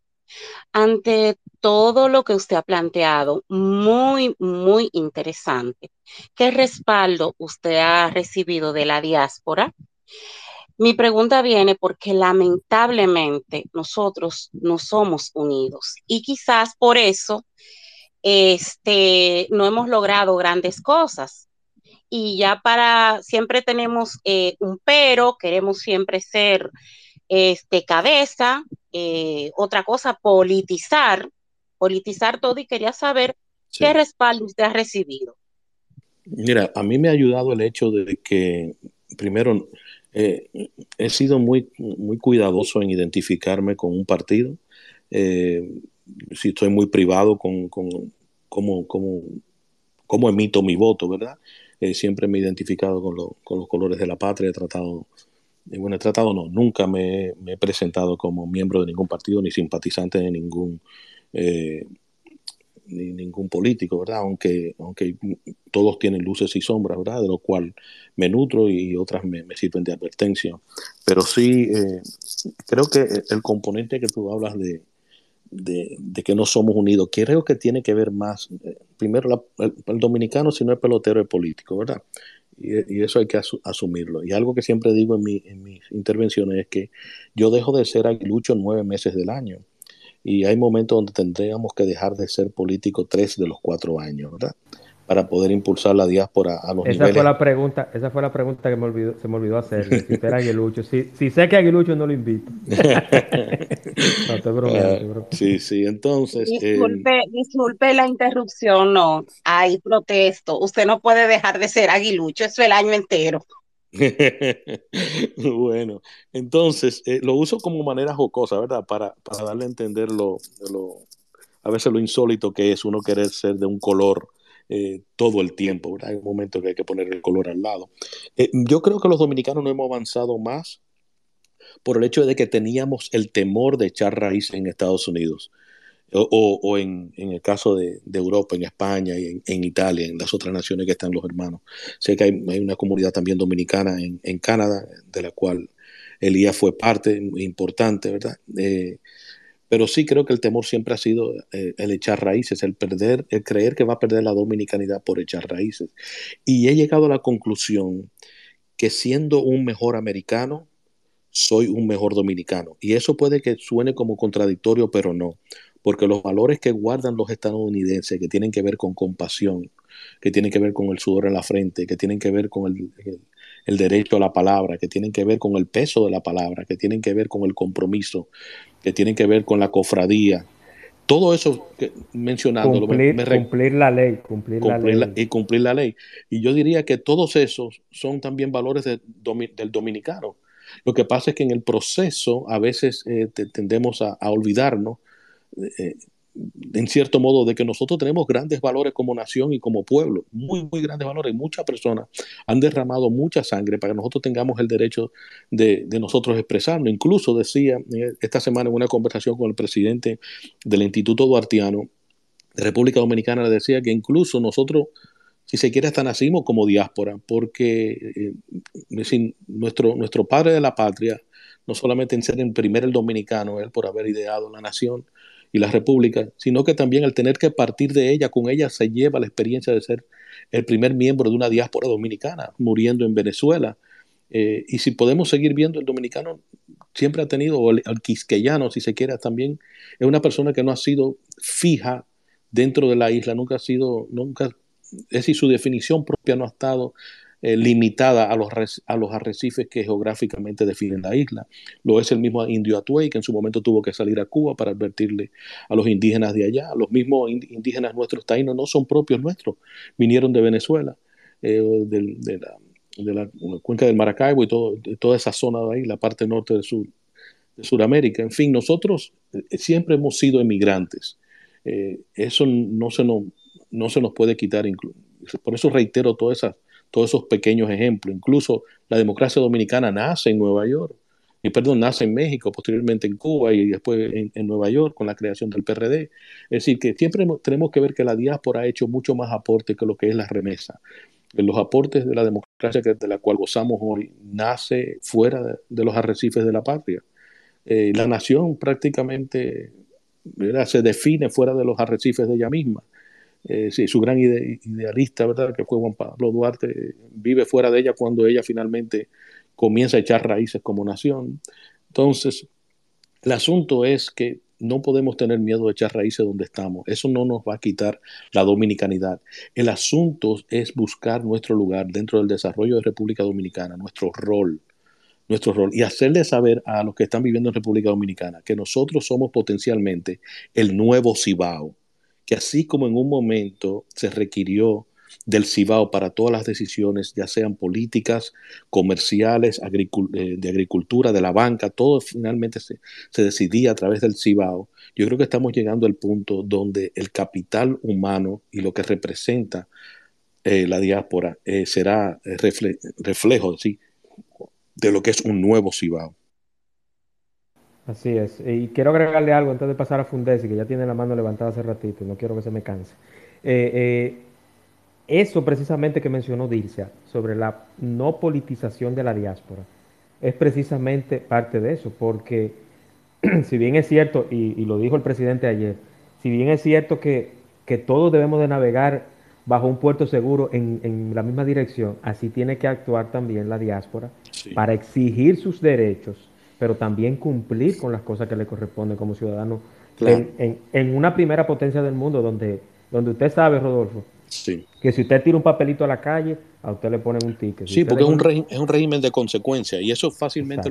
Ante todo lo que usted ha planteado, muy, muy interesante. ¿Qué respaldo usted ha recibido de la diáspora? Mi pregunta viene porque lamentablemente nosotros no somos unidos y quizás por eso este, no hemos logrado grandes cosas. Y ya para, siempre tenemos eh, un pero, queremos siempre ser este, cabeza, eh, otra cosa, politizar, politizar todo y quería saber qué respaldo usted ha recibido. Mira, a mí me ha ayudado el hecho de que, primero, eh, he sido muy, muy cuidadoso en identificarme con un partido. Eh, si estoy muy privado con, con cómo, cómo, emito mi voto, ¿verdad? Eh, siempre me he identificado con, con, los colores de la patria, he tratado, bueno, he tratado no, nunca me, me, he presentado como miembro de ningún partido ni simpatizante de ningún ni ningún político, ¿verdad? Aunque, aunque todos tienen luces y sombras, ¿verdad? De lo cual me nutro y otras me, sirven de advertencia. Pero sí, eh, creo que el componente que tú hablas de, de, que no somos unidos, creo que tiene que ver más, eh, primero el, dominicano si no es pelotero es político, ¿verdad? Y, eso hay que asumirlo. Y algo que siempre digo en, mi, en mis intervenciones es que yo dejo de ser aguilucho nueve meses del año y hay momentos donde tendríamos que dejar de ser político tres de los cuatro años, ¿verdad? Para poder impulsar la diáspora a los esa niveles. Fue la pregunta, esa fue la pregunta que me olvidó, se me olvidó hacer. Si era Aguilucho. Si, si, sé que Aguilucho no lo invito. no, te bromeando, uh, sí, sí, entonces. Disculpe, eh, disculpe la interrupción, no. Hay protesto. Usted no puede dejar de ser Aguilucho, eso el año entero. bueno, entonces eh, lo uso como manera jocosa, ¿verdad? Para, para darle a entender lo, a veces lo insólito que es uno querer ser de un color eh, todo el tiempo, ¿verdad? Hay un momento que hay que poner el color al lado. Eh, yo creo que los dominicanos no hemos avanzado más por el hecho de que teníamos el temor de echar raíces en Estados Unidos o, o en, en, el caso de, de, Europa, en España y en, en, Italia, en las otras naciones que están los hermanos. Sé que hay, hay una comunidad también dominicana en, en, Canadá, de la cual Elías fue parte importante, ¿verdad? Eh, pero sí creo que el temor siempre ha sido eh, el echar raíces, el perder, el creer que va a perder la dominicanidad por echar raíces. Y he llegado a la conclusión que siendo un mejor americano, soy un mejor dominicano. Y eso puede que suene como contradictorio, pero no porque los valores que guardan los estadounidenses, que tienen que ver con compasión, que tienen que ver con el sudor en la frente, que tienen que ver con el, derecho a la palabra, que tienen que ver con el peso de la palabra, que tienen que ver con el compromiso, que tienen que ver con la cofradía, todo eso que, mencionando cumplir, cumplir, la ley cumplir, la ley. y cumplir la ley. Y yo diría que todos esos son también valores del dominicano. Lo que pasa es que en el proceso a veces eh, tendemos a, olvidarnos eh, en cierto modo, de que nosotros tenemos grandes valores como nación y como pueblo, muy, muy grandes valores. Muchas personas han derramado mucha sangre para que nosotros tengamos el derecho de, nosotros expresarnos. Incluso decía eh, esta semana en una conversación con el presidente del Instituto Duartiano de República Dominicana, le decía que incluso nosotros, si se quiere, hasta nacimos como diáspora, porque eh, nuestro, nuestro padre de la patria no solamente en ser el primer el dominicano, él por haber ideado la nación y la república, sino que también al tener que partir de ella, con ella se lleva la experiencia de ser el primer miembro de una diáspora dominicana, muriendo en Venezuela. Eh, y si podemos seguir viendo, el dominicano siempre ha tenido, o el, quisqueyano, si se quiere, también es una persona que no ha sido fija dentro de la isla, nunca ha sido, nunca, es decir, su definición propia no ha estado eh, limitada a los, a los arrecifes que geográficamente definen la isla. Lo es el mismo indio Atuey, que en su momento tuvo que salir a Cuba para advertirle a los indígenas de allá. Los mismos indígenas nuestros taínos no son propios nuestros, vinieron de Venezuela, eh, de, la, cuenca del Maracaibo y toda esa zona de ahí, la parte norte de, sur, de Sudamérica. En fin, nosotros eh, siempre hemos sido emigrantes. eso no se, nos, no se nos puede quitar. Por eso reitero todas esas todos esos pequeños ejemplos. Incluso la democracia dominicana nace en Nueva York, y perdón, nace en México, posteriormente en Cuba y después en, Nueva York con la creación del PRD. Es decir, que siempre tenemos que ver que la diáspora ha hecho mucho más aporte que lo que es la remesa. Los aportes de la democracia de la cual gozamos hoy nace fuera de, los arrecifes de la patria. Eh, la nación prácticamente se define fuera de los arrecifes de ella misma. Eh, sí, su gran idealista, ¿verdad? Que fue Juan Pablo Duarte, vive fuera de ella cuando ella finalmente comienza a echar raíces como nación. Entonces, el asunto es que no podemos tener miedo de echar raíces donde estamos. Eso no nos va a quitar la dominicanidad. El asunto es buscar nuestro lugar dentro del desarrollo de República Dominicana, nuestro rol, nuestro rol y hacerle saber a los que están viviendo en República Dominicana que nosotros somos potencialmente el nuevo Cibao que así como en un momento se requirió del Cibao para todas las decisiones, ya sean políticas, comerciales, eh, de agricultura, de la banca, todo finalmente se, decidía a través del Cibao. Yo creo que estamos llegando al punto donde el capital humano y lo que representa eh, la diáspora eh, será reflejo de lo que es un nuevo Cibao. Así es. Y quiero agregarle algo antes de pasar a Fundesi, que ya tiene la mano levantada hace ratito y no quiero que se me canse. Eh, eh, eso precisamente que mencionó Dircia sobre la no politización de la diáspora es precisamente parte de eso, porque si bien es cierto, y, lo dijo el presidente ayer, si bien es cierto que, que todos debemos de navegar bajo un puerto seguro en, la misma dirección, así tiene que actuar también la diáspora para exigir sus derechos pero también cumplir con las cosas que le corresponden como ciudadano en, una primera potencia del mundo donde, donde usted sabe, Rodolfo, que si usted tira un papelito a la calle, a usted le ponen un ticket. sí, porque es un, es un, régimen de consecuencias y eso fácilmente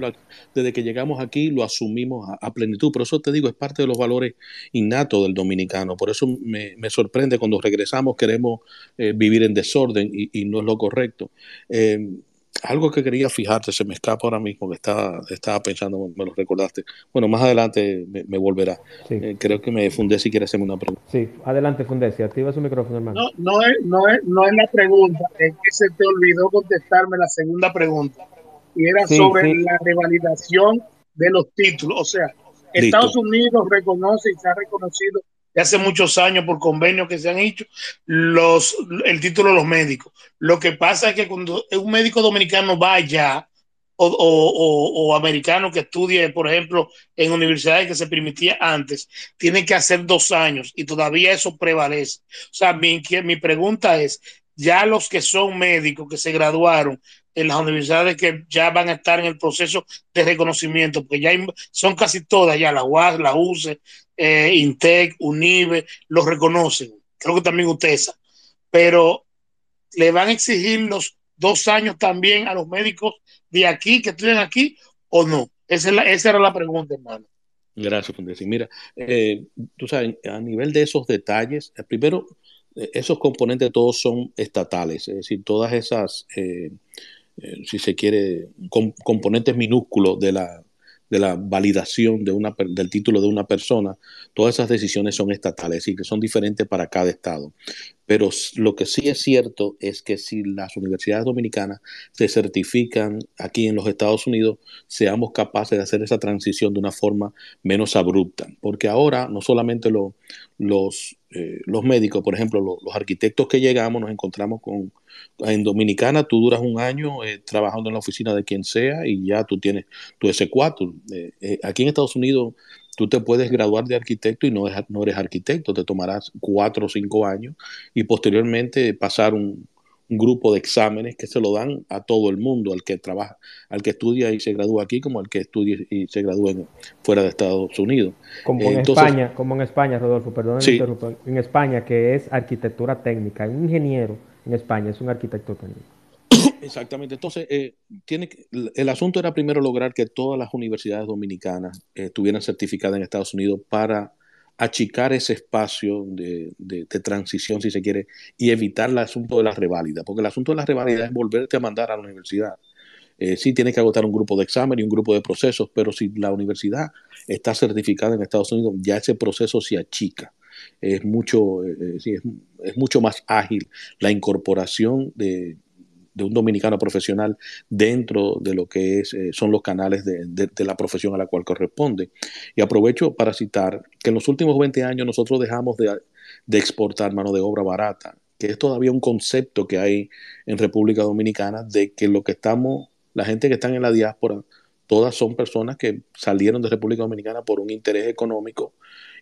desde que llegamos aquí lo asumimos a, plenitud. Por eso te digo, es parte de los valores innatos del dominicano. Por eso me, sorprende cuando regresamos queremos eh, vivir en desorden y, no es lo correcto. Eh, algo que quería fijarte, se me escapa ahora mismo, que estaba, estaba pensando, me lo recordaste. Bueno, más adelante me, volverá. Eh, creo que me fundé si quieres hacerme una pregunta. Sí, adelante fundé, si activa su micrófono, hermano. No, no es, no es, no es la pregunta, es que se te olvidó contestarme la segunda pregunta. Y era sobre la revalidación de los títulos. O sea, Estados Unidos reconoce y se ha reconocido hace muchos años por convenios que se han hecho el título de los médicos. Lo que pasa es que cuando un médico dominicano vaya o, o, o, americano que estudie, por ejemplo, en universidades que se permitía antes, tiene que hacer dos años y todavía eso prevalece. O sea, mi, mi pregunta es, ya los que son médicos que se graduaron en las universidades que ya van a estar en el proceso de reconocimiento, porque ya son casi todas ya, la UAS, la UCE, eh, Intec, UNIBE, los reconocen. Creo que también UTESA. Pero le van a exigir los dos años también a los médicos de aquí, que estudian aquí, o no. Esa, era la pregunta, hermano. Gracias, Mira, eh, tú sabes, a nivel de esos detalles, eh, primero, esos componentes todos son estatales, es decir, todas esas, si se quiere, componentes minúsculos de la, de la validación de una, del título de una persona, todas esas decisiones son estatales, y que son diferentes para cada estado. Pero lo que sí es cierto es que si las universidades dominicanas se certifican aquí en los Estados Unidos, seamos capaces de hacer esa transición de una forma menos abrupta. Porque ahora no solamente los, eh, los médicos, por ejemplo, los arquitectos que llegamos, nos encontramos con... En Dominicana tú duras un año eh, trabajando en la oficina de quien sea y ya tú tienes tu S4. Eh, aquí en Estados Unidos tú te puedes graduar de arquitecto y no, no eres arquitecto, te tomarás cuatro o cinco años y posteriormente pasar un, grupo de exámenes que se lo dan a todo el mundo, al que trabaja, al que estudia y se gradúa aquí, como al que estudia y se gradúa fuera de Estados Unidos. Como en España, como en España, Rodolfo, perdón, en España que es arquitectura técnica, un ingeniero en España es un arquitecto técnico. Exactamente. Entonces, eh, tiene el asunto era primero lograr que todas las universidades dominicanas eh, estuvieran certificadas en Estados Unidos para achicar ese espacio de, transición, si se quiere, y evitar el asunto de la reválida, porque el asunto de la reválida es volverte a mandar a la universidad. Eh, sí tienes que agotar un grupo de examen y un grupo de procesos, pero si la universidad está certificada en Estados Unidos, ya ese proceso se achica. Es mucho, es mucho más ágil la incorporación de, de un dominicano profesional dentro de lo que es, eh, son los canales de, la profesión a la cual corresponde. Y aprovecho para citar que en los últimos 20 años nosotros dejamos de, exportar mano de obra barata, que es todavía un concepto que hay en República Dominicana de que lo que estamos, la gente que está en la diáspora, todas son personas que salieron de República Dominicana por un interés económico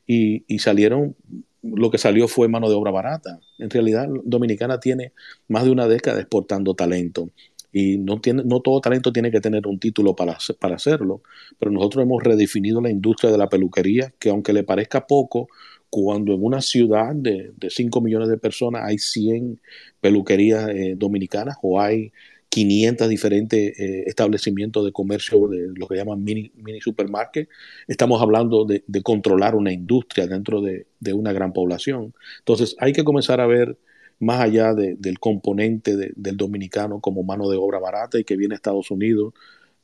y, y salieron lo que salió fue mano de obra barata. En realidad, Dominicana tiene más de una década exportando talento y no, tiene, no todo talento tiene que tener un título para, para hacerlo, pero nosotros hemos redefinido la industria de la peluquería, que aunque le parezca poco, cuando en una ciudad de, de 5 millones de personas hay 100 peluquerías eh, dominicanas o hay 500 diferentes eh, establecimientos de comercio, de lo que llaman mini, mini supermarket. Estamos hablando de, controlar una industria dentro de, una gran población. Entonces hay que comenzar a ver más allá del componente del dominicano como mano de obra barata y que viene a Estados Unidos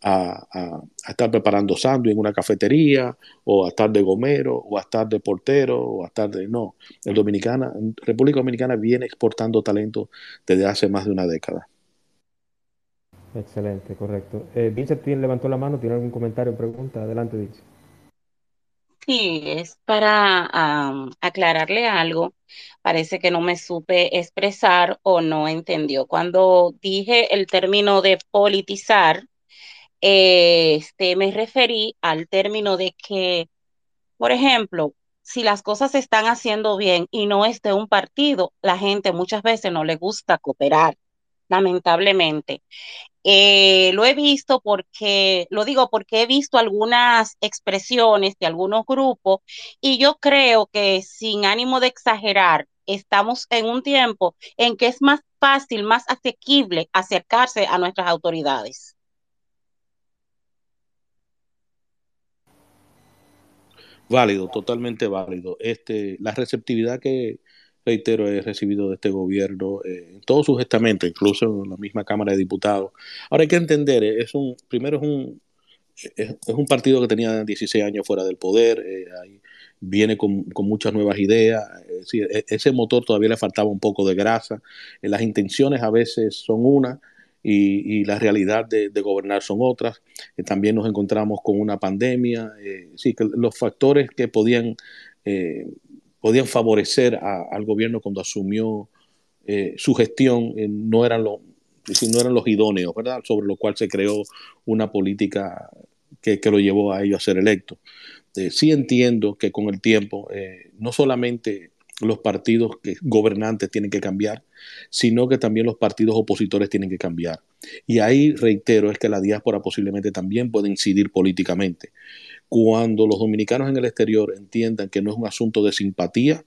a, estar preparando sándwich en una cafetería o a estar de gomero o a estar de portero o a estar de... No, el Dominicana, República Dominicana viene exportando talento desde hace más de una década. Excelente, correcto. Eh, Vincent levantó la mano, ¿tiene algún comentario o pregunta? Adelante, Vincent. Sí, es para aclararle algo. Parece que no me supe expresar o no entendió. Cuando dije el término de politizar, este, me referí al término de que, por ejemplo, si las cosas se están haciendo bien y no es de un partido, la gente muchas veces no le gusta cooperar, lamentablemente. Eh, lo he visto porque, lo digo porque he visto algunas expresiones de algunos grupos y yo creo que sin ánimo de exagerar, estamos en un tiempo en que es más fácil, más asequible acercarse a nuestras autoridades. Válido, totalmente válido. Este, la receptividad que, reitero, he recibido de este gobierno eh, en todos sus estamentos, incluso en la misma Cámara de Diputados. Ahora hay que entender, eh, es un, primero es un, es, un partido que tenía 16 años fuera del poder, eh, viene con, con, muchas nuevas ideas, e, ese motor todavía le faltaba un poco de grasa, las intenciones a veces son una, y, la realidad de, gobernar son otras. también nos encontramos con una pandemia. los factores que podían podían favorecer al gobierno cuando asumió eh, su gestión eh, no, eran los, no eran los idóneos, ¿verdad? Sobre lo cual se creó una política que, lo llevó a ello a ser electo. Eh, sí entiendo que con el tiempo no solamente los partidos que, gobernantes tienen que cambiar, sino que también los partidos opositores tienen que cambiar. Y ahí reitero es que la diáspora posiblemente también puede incidir políticamente cuando los dominicanos en el exterior entiendan que no es un asunto de simpatía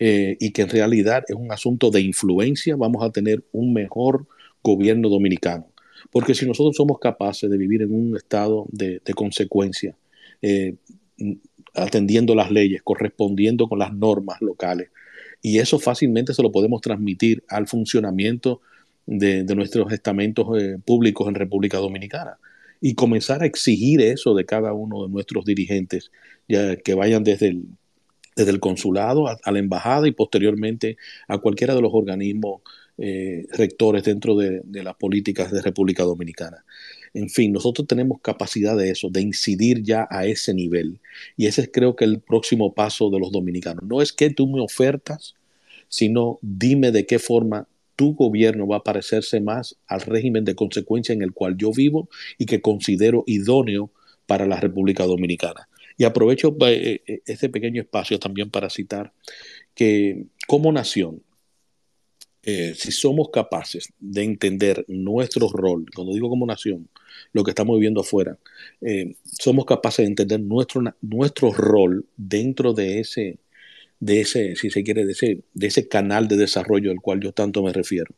eh, y que en realidad es un asunto de influencia, vamos a tener un mejor gobierno dominicano. Porque si nosotros somos capaces de vivir en un estado de, consecuencia, eh, atendiendo las leyes, correspondiendo con las normas locales, y eso fácilmente se lo podemos transmitir al funcionamiento de, nuestros estamentos eh, públicos en República Dominicana y comenzar a exigir eso de cada uno de nuestros dirigentes, ya que vayan desde el, desde el consulado a, la embajada y posteriormente a cualquiera de los organismos eh, rectores dentro de, las políticas de República Dominicana. En fin, nosotros tenemos capacidad de eso, de incidir ya a ese nivel. Y ese es creo que el próximo paso de los dominicanos. No es que tú me ofertas, sino dime de qué forma tu gobierno va a parecerse más al régimen de consecuencia en el cual yo vivo y que considero idóneo para la República Dominicana. Y aprovecho eh, eh, este pequeño espacio también para citar que como nación, eh, si somos capaces de entender nuestro rol, cuando digo como nación, lo que estamos viviendo afuera, somos capaces de entender nuestro, nuestro rol dentro de ese, de ese, si se quiere, de de ese canal de desarrollo al cual yo tanto me refiero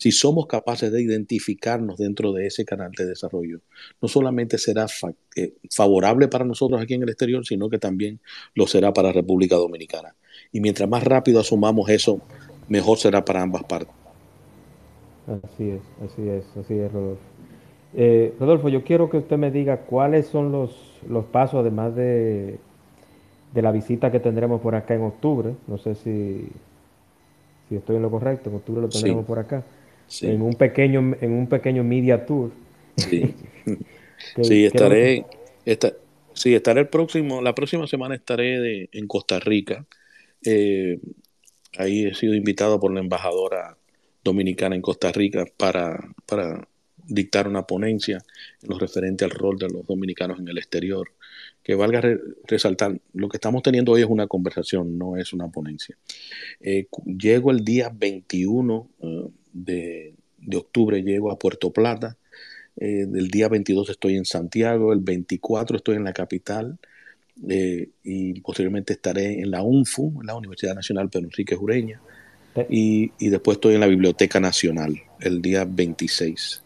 si somos capaces de identificarnos dentro de ese canal de desarrollo, no solamente será eh, favorable para nosotros aquí en el exterior, sino que también lo será para República Dominicana. Y mientras más rápido asumamos eso, mejor será para ambas partes. Así es, así es, así es, Rodolfo. Eh, Rodolfo, yo quiero que usted me diga cuáles son los, los pasos, además de, de la visita que tendremos por acá en octubre. No sé si, si estoy en lo correcto, en octubre lo tendremos por acá en un pequeño en un pequeño media tour. Sí, sí estaré sí, estaré el próximo la próxima semana estaré en Costa Rica. Eh, ahí he sido invitado por la embajadora dominicana en Costa Rica para, para dictar una ponencia en lo referente al rol de los dominicanos en el exterior. Que valga resaltar, lo que estamos teniendo hoy es una conversación, no es una ponencia. Eh, llego el día 21 de, octubre llego a Puerto Plata, eh, el día 22 estoy en Santiago, el 24 estoy en la capital eh, y posteriormente estaré en la UNFU, en la Universidad Nacional Pedro Enrique Jureña, y, después estoy en la Biblioteca Nacional el día 26.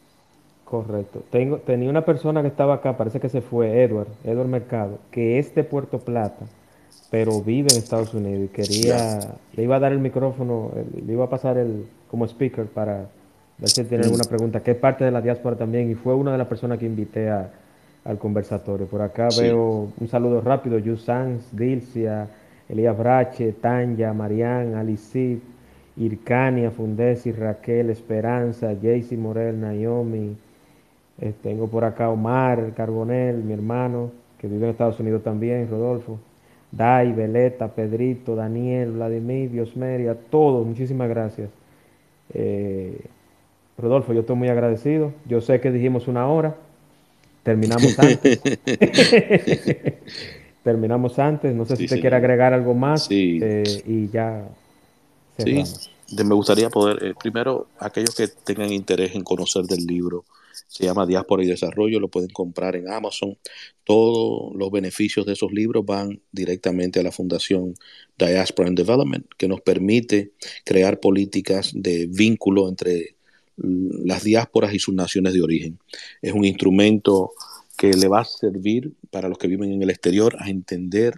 Correcto. Tengo, tenía una persona que estaba acá, parece que se fue, Edward, Edward Mercado, que es de Puerto Plata, pero vive en Estados Unidos y quería, le iba a dar el micrófono, le iba a pasar el, como speaker para ver si tiene alguna pregunta, que es parte de la diáspora también y fue una de las personas que invité al conversatorio. Por acá veo un saludo rápido, Yu Sanz, Dilcia, Elías Brache, Tanya, Marián, Alicid, Ircania, Fundesi, Raquel, Esperanza, Jaycee Morel, Naomi. Eh, tengo por acá Omar Carbonel, mi hermano, que vive en Estados Unidos también, Rodolfo. Dai, Veleta, Pedrito, Daniel, Vladimir, Diosmeria, todos, muchísimas gracias. Eh, Rodolfo, yo estoy muy agradecido. Yo sé que dijimos una hora. Terminamos antes. Terminamos antes. No sé si usted quiere agregar algo más. Eh, y ya. Sí, me gustaría poder, eh, primero, aquellos que tengan interés en conocer del libro, se llama Diáspora y Desarrollo, lo pueden comprar en Amazon. Todos los beneficios de esos libros van directamente a la Fundación Diaspora and Development, que nos permite crear políticas de vínculo entre las diásporas y sus naciones de origen. Es un instrumento que le va a servir para los que viven en el exterior a entender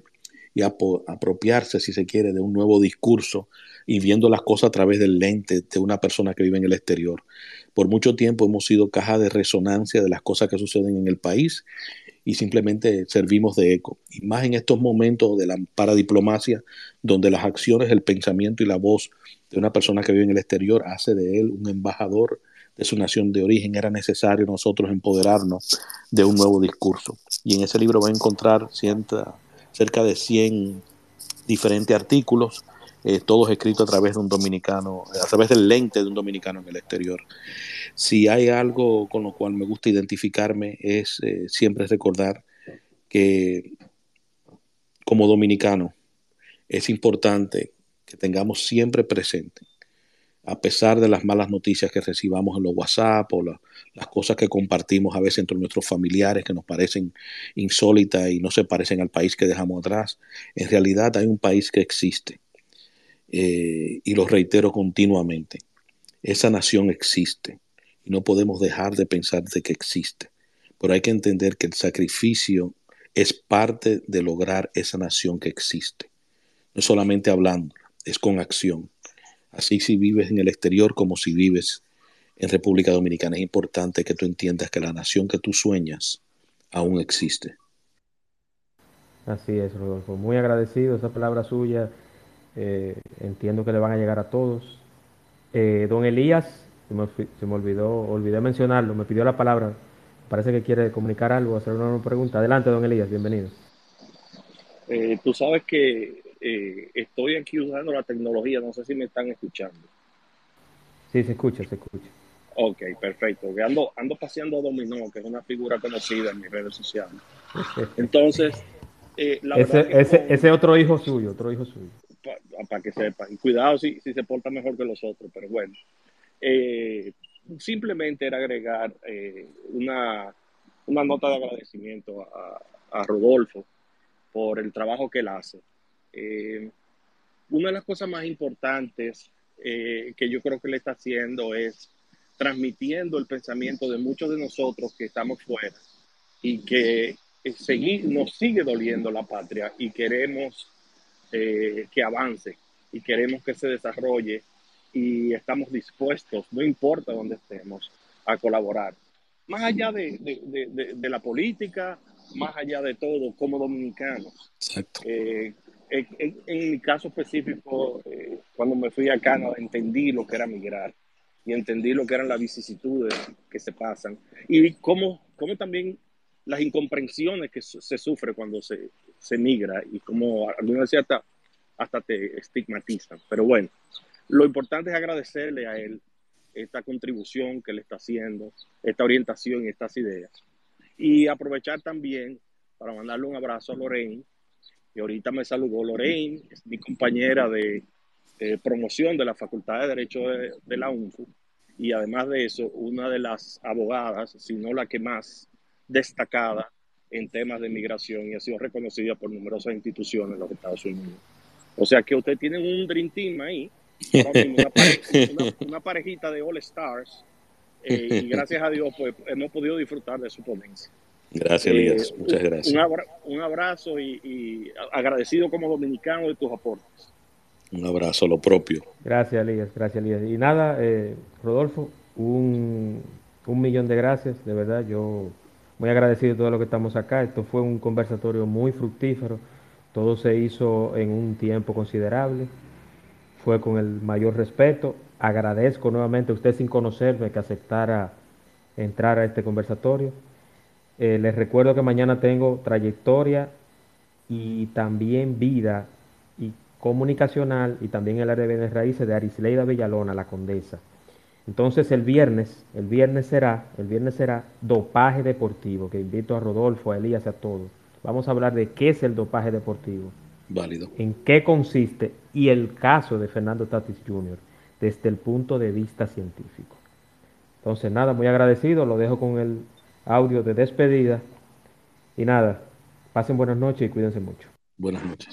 y a apropiarse, si se quiere, de un nuevo discurso y viendo las cosas a través del lente de una persona que vive en el exterior. Por mucho tiempo hemos sido caja de resonancia de las cosas que suceden en el país y simplemente servimos de eco. Y más en estos momentos de la paradiplomacia, donde las acciones, el pensamiento y la voz de una persona que vive en el exterior hace de él un embajador de su nación de origen, era necesario nosotros empoderarnos de un nuevo discurso. Y en ese libro va a encontrar cerca de 100 diferentes artículos eh, todos escritos a través de un dominicano, a través del lente de un dominicano en el exterior. Si hay algo con lo cual me gusta identificarme es eh, siempre recordar que como dominicano es importante que tengamos siempre presente, a pesar de las malas noticias que recibamos en los WhatsApp o las cosas que compartimos a veces entre nuestros familiares que nos parecen insólitas y no se parecen al país que dejamos atrás, en realidad hay un país que existe eh, y lo reitero continuamente, esa nación existe y no podemos dejar de pensar de que existe, pero hay que entender que el sacrificio es parte de lograr esa nación que existe, no solamente hablando, es con acción. Así si vives en el exterior como si vives en República Dominicana, es importante que tú entiendas que la nación que tú sueñas aún existe. Así es, Rodolfo. Muy agradecido. Esa palabra suya eh, entiendo que le van a llegar a todos. Eh, don Elías, se me, se me, olvidó, olvidé mencionarlo, me pidió la palabra. Parece que quiere comunicar algo, hacer una pregunta. Adelante, don Elías, bienvenido. Eh, tú sabes que eh, estoy aquí usando la tecnología, no sé si me están escuchando. Sí, se escucha, se escucha. Ok, perfecto. Ando, ando paseando a Dominó, que es una figura conocida en mis redes sociales. Entonces, eh, la ese, verdad ese, ese, otro hijo suyo, otro hijo suyo. Para que sepan. Y cuidado si, si, se porta mejor que los otros, pero bueno. Eh, simplemente era agregar eh, una, una, nota de agradecimiento a, a, Rodolfo por el trabajo que él hace. Eh, una de las cosas más importantes eh, que yo creo que le está haciendo es transmitiendo el pensamiento de muchos de nosotros que estamos fuera y que seguir, nos sigue doliendo la patria y queremos eh, que avance y queremos que se desarrolle y estamos dispuestos, no importa dónde estemos, a colaborar. Más allá de, de, de, de la política, más allá de todo, como dominicanos. Exacto. Eh, en, en, mi caso específico, eh, cuando me fui a Canadá, entendí lo que era migrar y entendí lo que eran las vicisitudes que se pasan y cómo, cómo también las incomprensiones que se sufre cuando se, se migra y como algunas veces hasta, hasta te estigmatizan. Pero bueno, lo importante es agradecerle a él esta contribución que le está haciendo, esta orientación estas ideas. Y aprovechar también para mandarle un abrazo a Lorraine, que ahorita me saludó Lorraine, es mi compañera de eh, promoción de la Facultad de Derecho de, de, la UNFU, y además de eso, una de las abogadas, si no la que más destacada en temas de migración y ha sido reconocida por numerosas instituciones en los Estados Unidos. O sea que usted tiene un Dream Team ahí, una, pareja, una, una parejita de All Stars, eh, y gracias a Dios pues hemos podido disfrutar de su ponencia. Gracias, Elías. Eh, Muchas gracias. Un, abra un abrazo y, y, agradecido como dominicano de tus aportes. Un abrazo, lo propio. Gracias, Elías. Gracias, Elías. Y nada, eh, Rodolfo, un, un millón de gracias. De verdad, yo muy agradecido de todo lo que estamos acá. Esto fue un conversatorio muy fructífero. Todo se hizo en un tiempo considerable. Fue con el mayor respeto. Agradezco nuevamente a usted sin conocerme que aceptara entrar a este conversatorio. Eh, les recuerdo que mañana tengo trayectoria y también vida y comunicacional y también el área de bienes raíces de Arisleida Villalona, la condesa. Entonces el viernes, el viernes será, el viernes será dopaje deportivo, que invito a Rodolfo, a Elías, a todos. Vamos a hablar de qué es el dopaje deportivo. Válido. En qué consiste y el caso de Fernando Tatis Jr. desde el punto de vista científico. Entonces, nada, muy agradecido, lo dejo con el audio de despedida. Y nada, pasen buenas noches y cuídense mucho. Buenas noches.